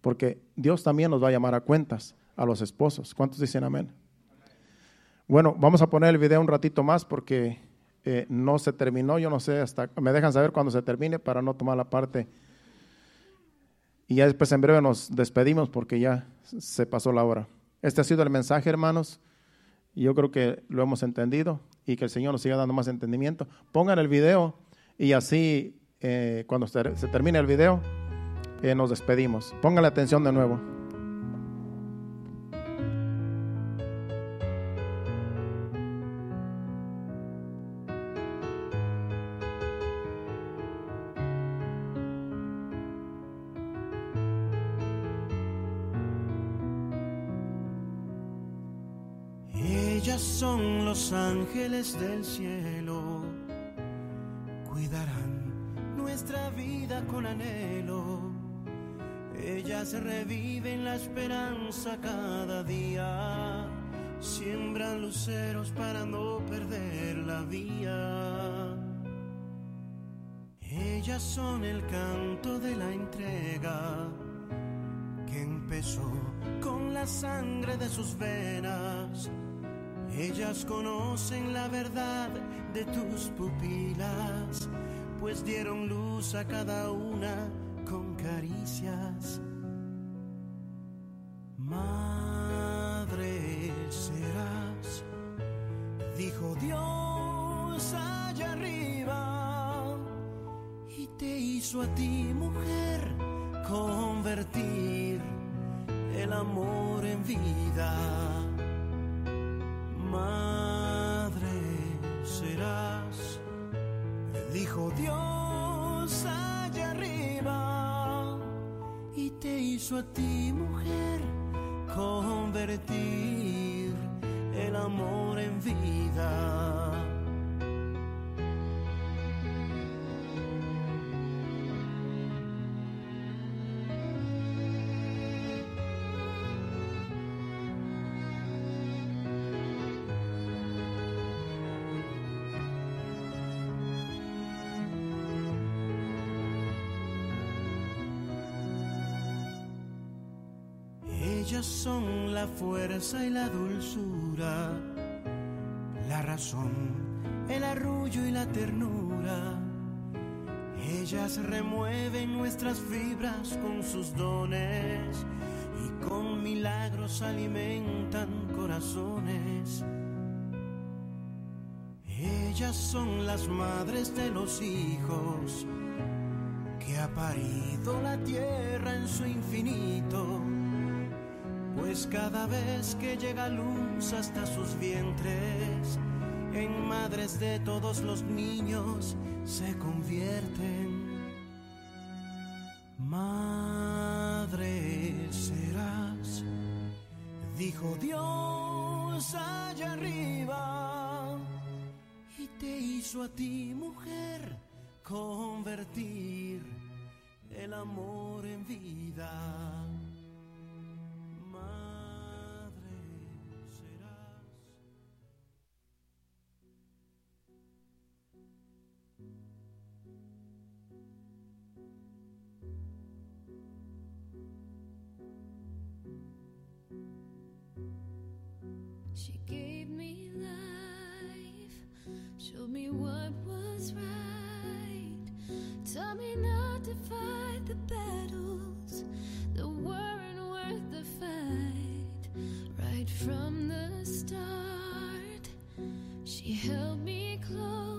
Porque Dios también nos va a llamar a cuentas a los esposos. ¿Cuántos dicen amén? Bueno, vamos a poner el video un ratito más porque eh, no se terminó. Yo no sé, hasta me dejan saber cuando se termine para no tomar la parte. Y ya después en breve nos despedimos porque ya se pasó la hora. Este ha sido el mensaje, hermanos. Yo creo que lo hemos entendido y que el Señor nos siga dando más entendimiento. Pongan el video y así eh, cuando se, termine el video eh, nos despedimos. Pónganle atención de nuevo. Ellas reviven la esperanza cada día, siembran luceros para no perder la vía. Ellas son el canto de la entrega que empezó con la sangre de sus venas. Ellas conocen la verdad de tus pupilas, pues dieron luz a cada una con caricias. Hizo a ti mujer convertir el amor en vida. Madre serás, dijo Dios allá arriba, y te hizo a ti mujer convertir el amor en vida. Ellas son la fuerza y la dulzura, la razón, el arrullo y la ternura. Ellas remueven nuestras fibras con sus dones y con milagros alimentan corazones. Ellas son las madres de los hijos que ha parido la tierra en su infinito pues cada vez que llega luz hasta sus vientres, en madres de todos los niños se convierten. Madre serás, dijo Dios allá arriba, y te hizo a ti mujer convertir el amor en vida. She gave me life, showed me what was right, me not to fight the battles right from the start. She held me close.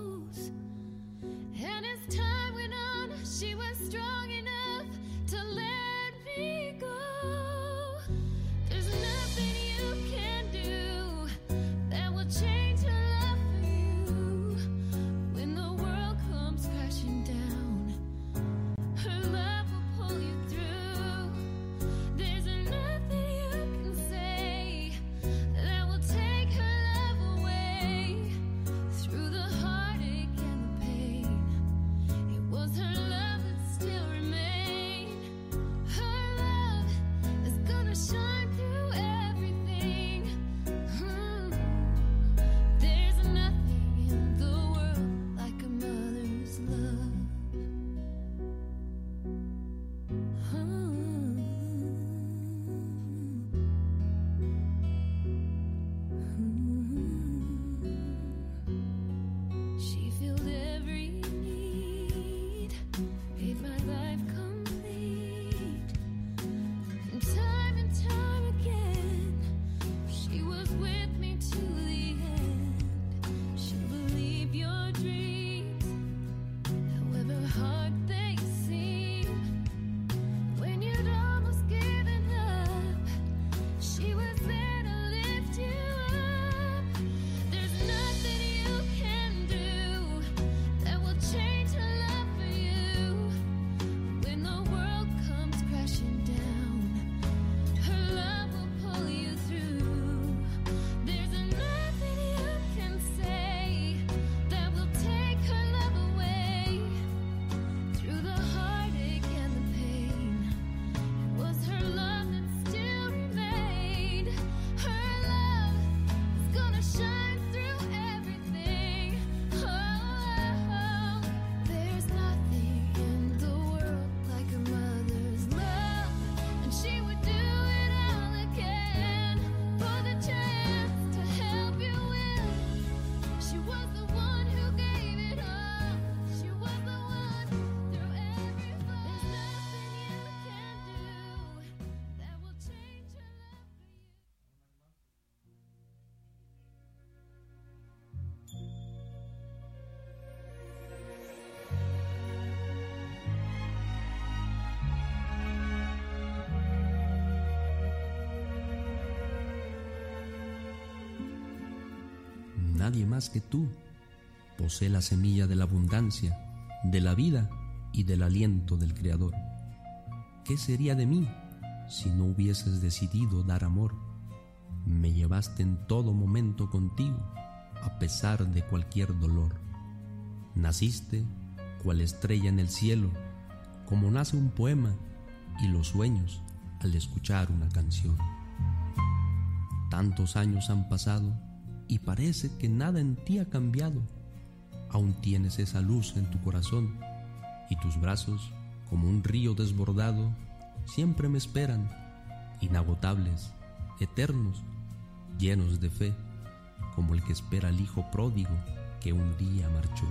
Nadie más que tú posee la semilla de la abundancia, de la vida y del aliento del Creador. ¿Qué sería de mí si no hubieses decidido dar amor? Me llevaste en todo momento contigo, a pesar de cualquier dolor. Naciste cual estrella en el cielo, como nace un poema y los sueños al escuchar una canción. Tantos años han pasado y parece que nada en ti ha cambiado. Aún tienes esa luz en tu corazón y tus brazos, como un río desbordado, siempre me esperan, inagotables, eternos, llenos de fe, como el que espera al hijo pródigo que un día marchó.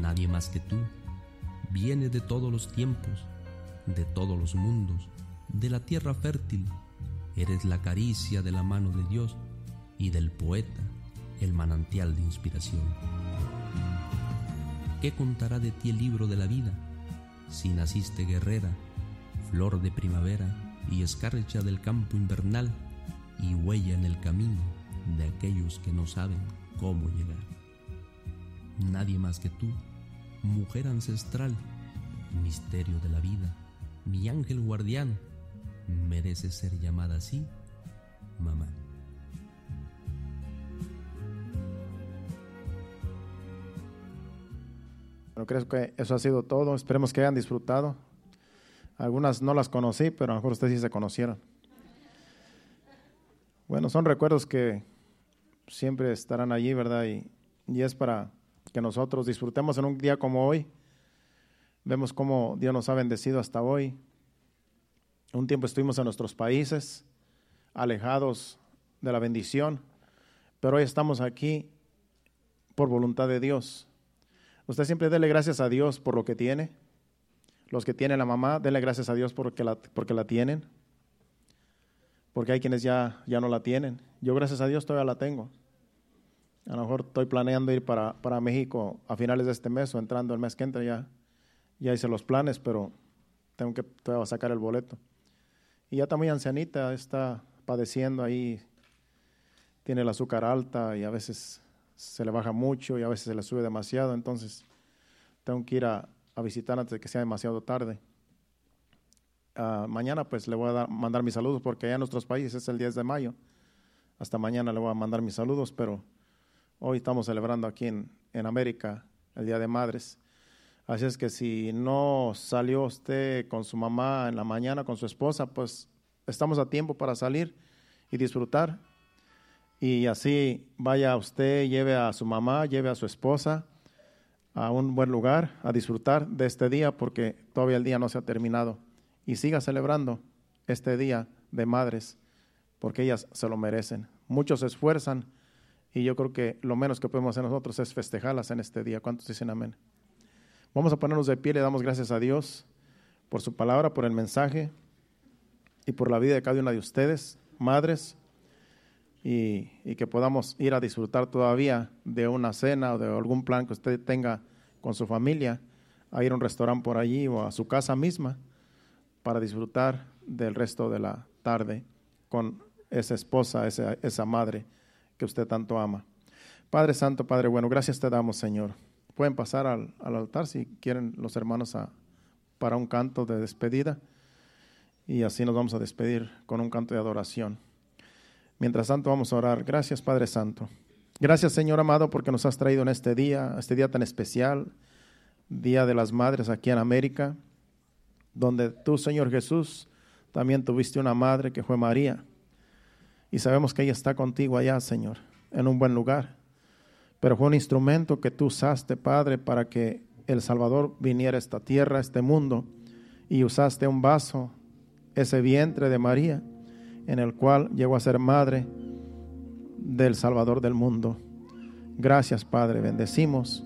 Nadie más que tú viene de todos los tiempos, de todos los mundos, de la tierra fértil. Eres la caricia de la mano de Dios y del poeta el manantial de inspiración. ¿Qué contará de ti el libro de la vida si naciste guerrera, flor de primavera y escarcha del campo invernal y huella en el camino de aquellos que no saben cómo llegar? Nadie más que tú, mujer ancestral, misterio de la vida, mi ángel guardián, merece ser llamada así, mamá. Creo que eso ha sido todo. Esperemos que hayan disfrutado. Algunas no las conocí, pero a lo mejor ustedes sí se conocieron. Bueno, son recuerdos que siempre estarán allí, ¿verdad? Y, y es para que nosotros disfrutemos en un día como hoy. Vemos cómo Dios nos ha bendecido hasta hoy. Un tiempo estuvimos en nuestros países, alejados de la bendición, pero hoy estamos aquí por voluntad de Dios. Usted siempre dele gracias a Dios por lo que tiene. Los que tienen la mamá, denle gracias a Dios porque la, porque la tienen. Porque hay quienes ya, ya no la tienen. Yo gracias a Dios todavía la tengo. A lo mejor estoy planeando ir para, para México a finales de este mes o entrando el mes que entra. Ya, ya hice los planes, pero tengo que todavía sacar el boleto. Y ya está muy ancianita, está padeciendo ahí, tiene el azúcar alta y a veces se le baja mucho y a veces se le sube demasiado, entonces tengo que ir a, visitar antes de que sea demasiado tarde. Ah, mañana pues le voy a dar- mandar mis saludos porque allá en nuestros países es el 10 de mayo. Hasta mañana le voy a mandar mis saludos, pero hoy estamos celebrando aquí en, en América el Día de Madres. Así es que si no salió usted con su mamá en la mañana, con su esposa, pues estamos a tiempo para salir y disfrutar. Y así vaya usted, lleve a su mamá, lleve a su esposa a un buen lugar a disfrutar de este día porque todavía el día no se ha terminado. Y siga celebrando este día de madres porque ellas se lo merecen. Muchos se esfuerzan y yo creo que lo menos que podemos hacer nosotros es festejarlas en este día. ¿Cuántos dicen amén? Vamos a ponernos de pie, le damos gracias a Dios por su palabra, por el mensaje y por la vida de cada una de ustedes, madres, y, que podamos ir a disfrutar todavía de una cena o de algún plan que usted tenga con su familia, a ir a un restaurante por allí o a su casa misma para disfrutar del resto de la tarde con esa esposa, esa, esa madre que usted tanto ama. Padre Santo, Padre bueno, gracias te damos, Señor. Pueden pasar al, al altar si quieren los hermanos para un canto de despedida y así nos vamos a despedir con un canto de adoración. Mientras tanto vamos a orar. Gracias Padre Santo. Gracias Señor amado porque nos has traído en este día, este día tan especial, Día de las Madres aquí en América, donde tú Señor Jesús también tuviste una madre que fue María. Y sabemos que ella está contigo allá, Señor, en un buen lugar. Pero fue un instrumento que tú usaste, Padre, para que el Salvador viniera a esta tierra, a este mundo, y usaste un vaso, ese vientre de María, en el cual llegó a ser madre del Salvador del mundo. Gracias, Padre, bendecimos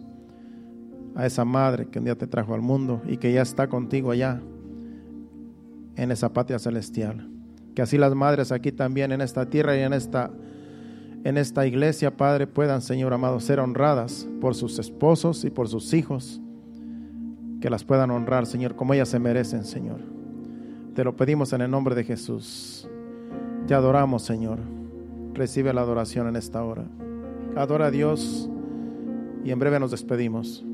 a esa madre que un día te trajo al mundo y que ya está contigo allá en esa patria celestial. Que así las madres aquí también en esta tierra y en esta en esta iglesia, Padre, puedan, Señor amado, ser honradas por sus esposos y por sus hijos. Que las puedan honrar, Señor, como ellas se merecen, Señor. Te lo pedimos en el nombre de Jesús. Te adoramos, Señor. Recibe la adoración en esta hora. Adora a Dios y en breve nos despedimos.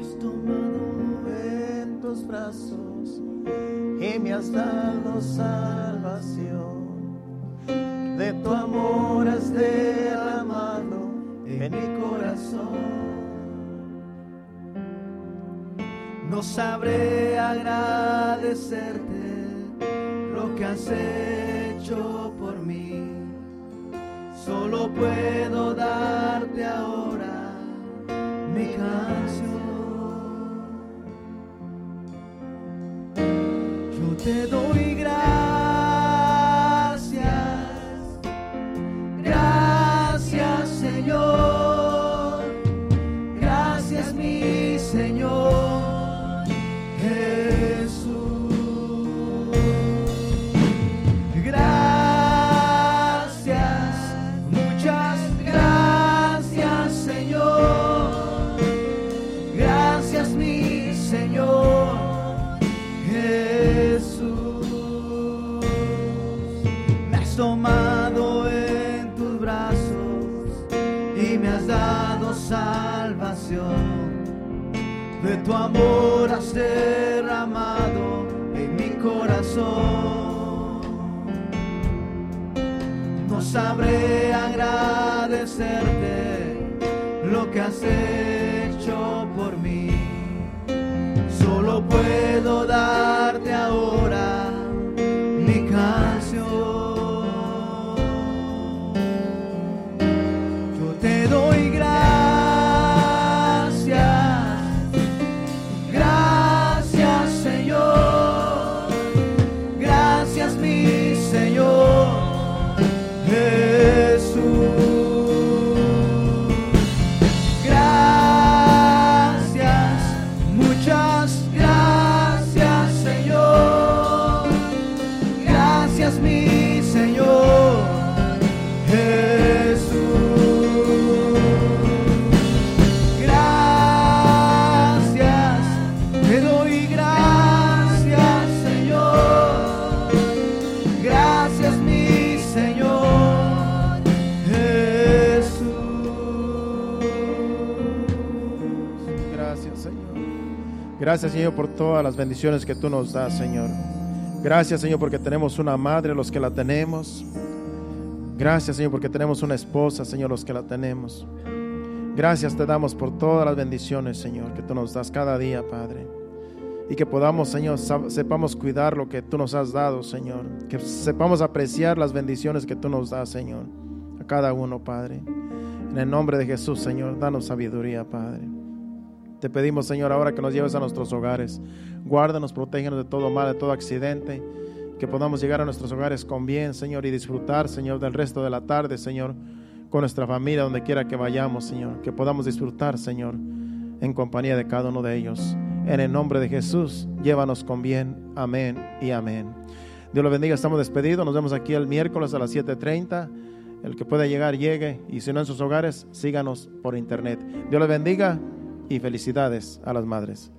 Has tomado en tus brazos y me has dado salvación. De tu amor has derramado en mi corazón. No sabré agradecerte lo que has hecho por mí. Solo puedo darte ahora mi canción. Yo te doy De tu amor has derramado en mi corazón. No sabré agradecerte lo que has hecho por mí. Solo puedo darte ahora Gracias, Señor, por todas las bendiciones que tú nos das, Señor. Gracias, Señor, porque tenemos una madre, los que la tenemos. Gracias, Señor, porque tenemos una esposa, Señor, los que la tenemos. Gracias te damos por todas las bendiciones, Señor, que tú nos das cada día, Padre. Y que podamos, Señor, sepamos cuidar lo que tú nos has dado, Señor. Que sepamos apreciar las bendiciones que tú nos das, Señor. A cada uno, Padre. En el nombre de Jesús, Señor, danos sabiduría, Padre. Te pedimos, Señor, ahora que nos lleves a nuestros hogares. Guárdanos, protégenos de todo mal, de todo accidente. Que podamos llegar a nuestros hogares con bien, Señor, y disfrutar, Señor, del resto de la tarde, Señor, con nuestra familia, donde quiera que vayamos, Señor. Que podamos disfrutar, Señor, en compañía de cada uno de ellos. En el nombre de Jesús, llévanos con bien. Amén y amén. Dios lo bendiga, estamos despedidos. Nos vemos aquí el miércoles a las 7:30. El que pueda llegar, llegue. Y si no en sus hogares, síganos por internet. Dios les bendiga y felicidades a las madres.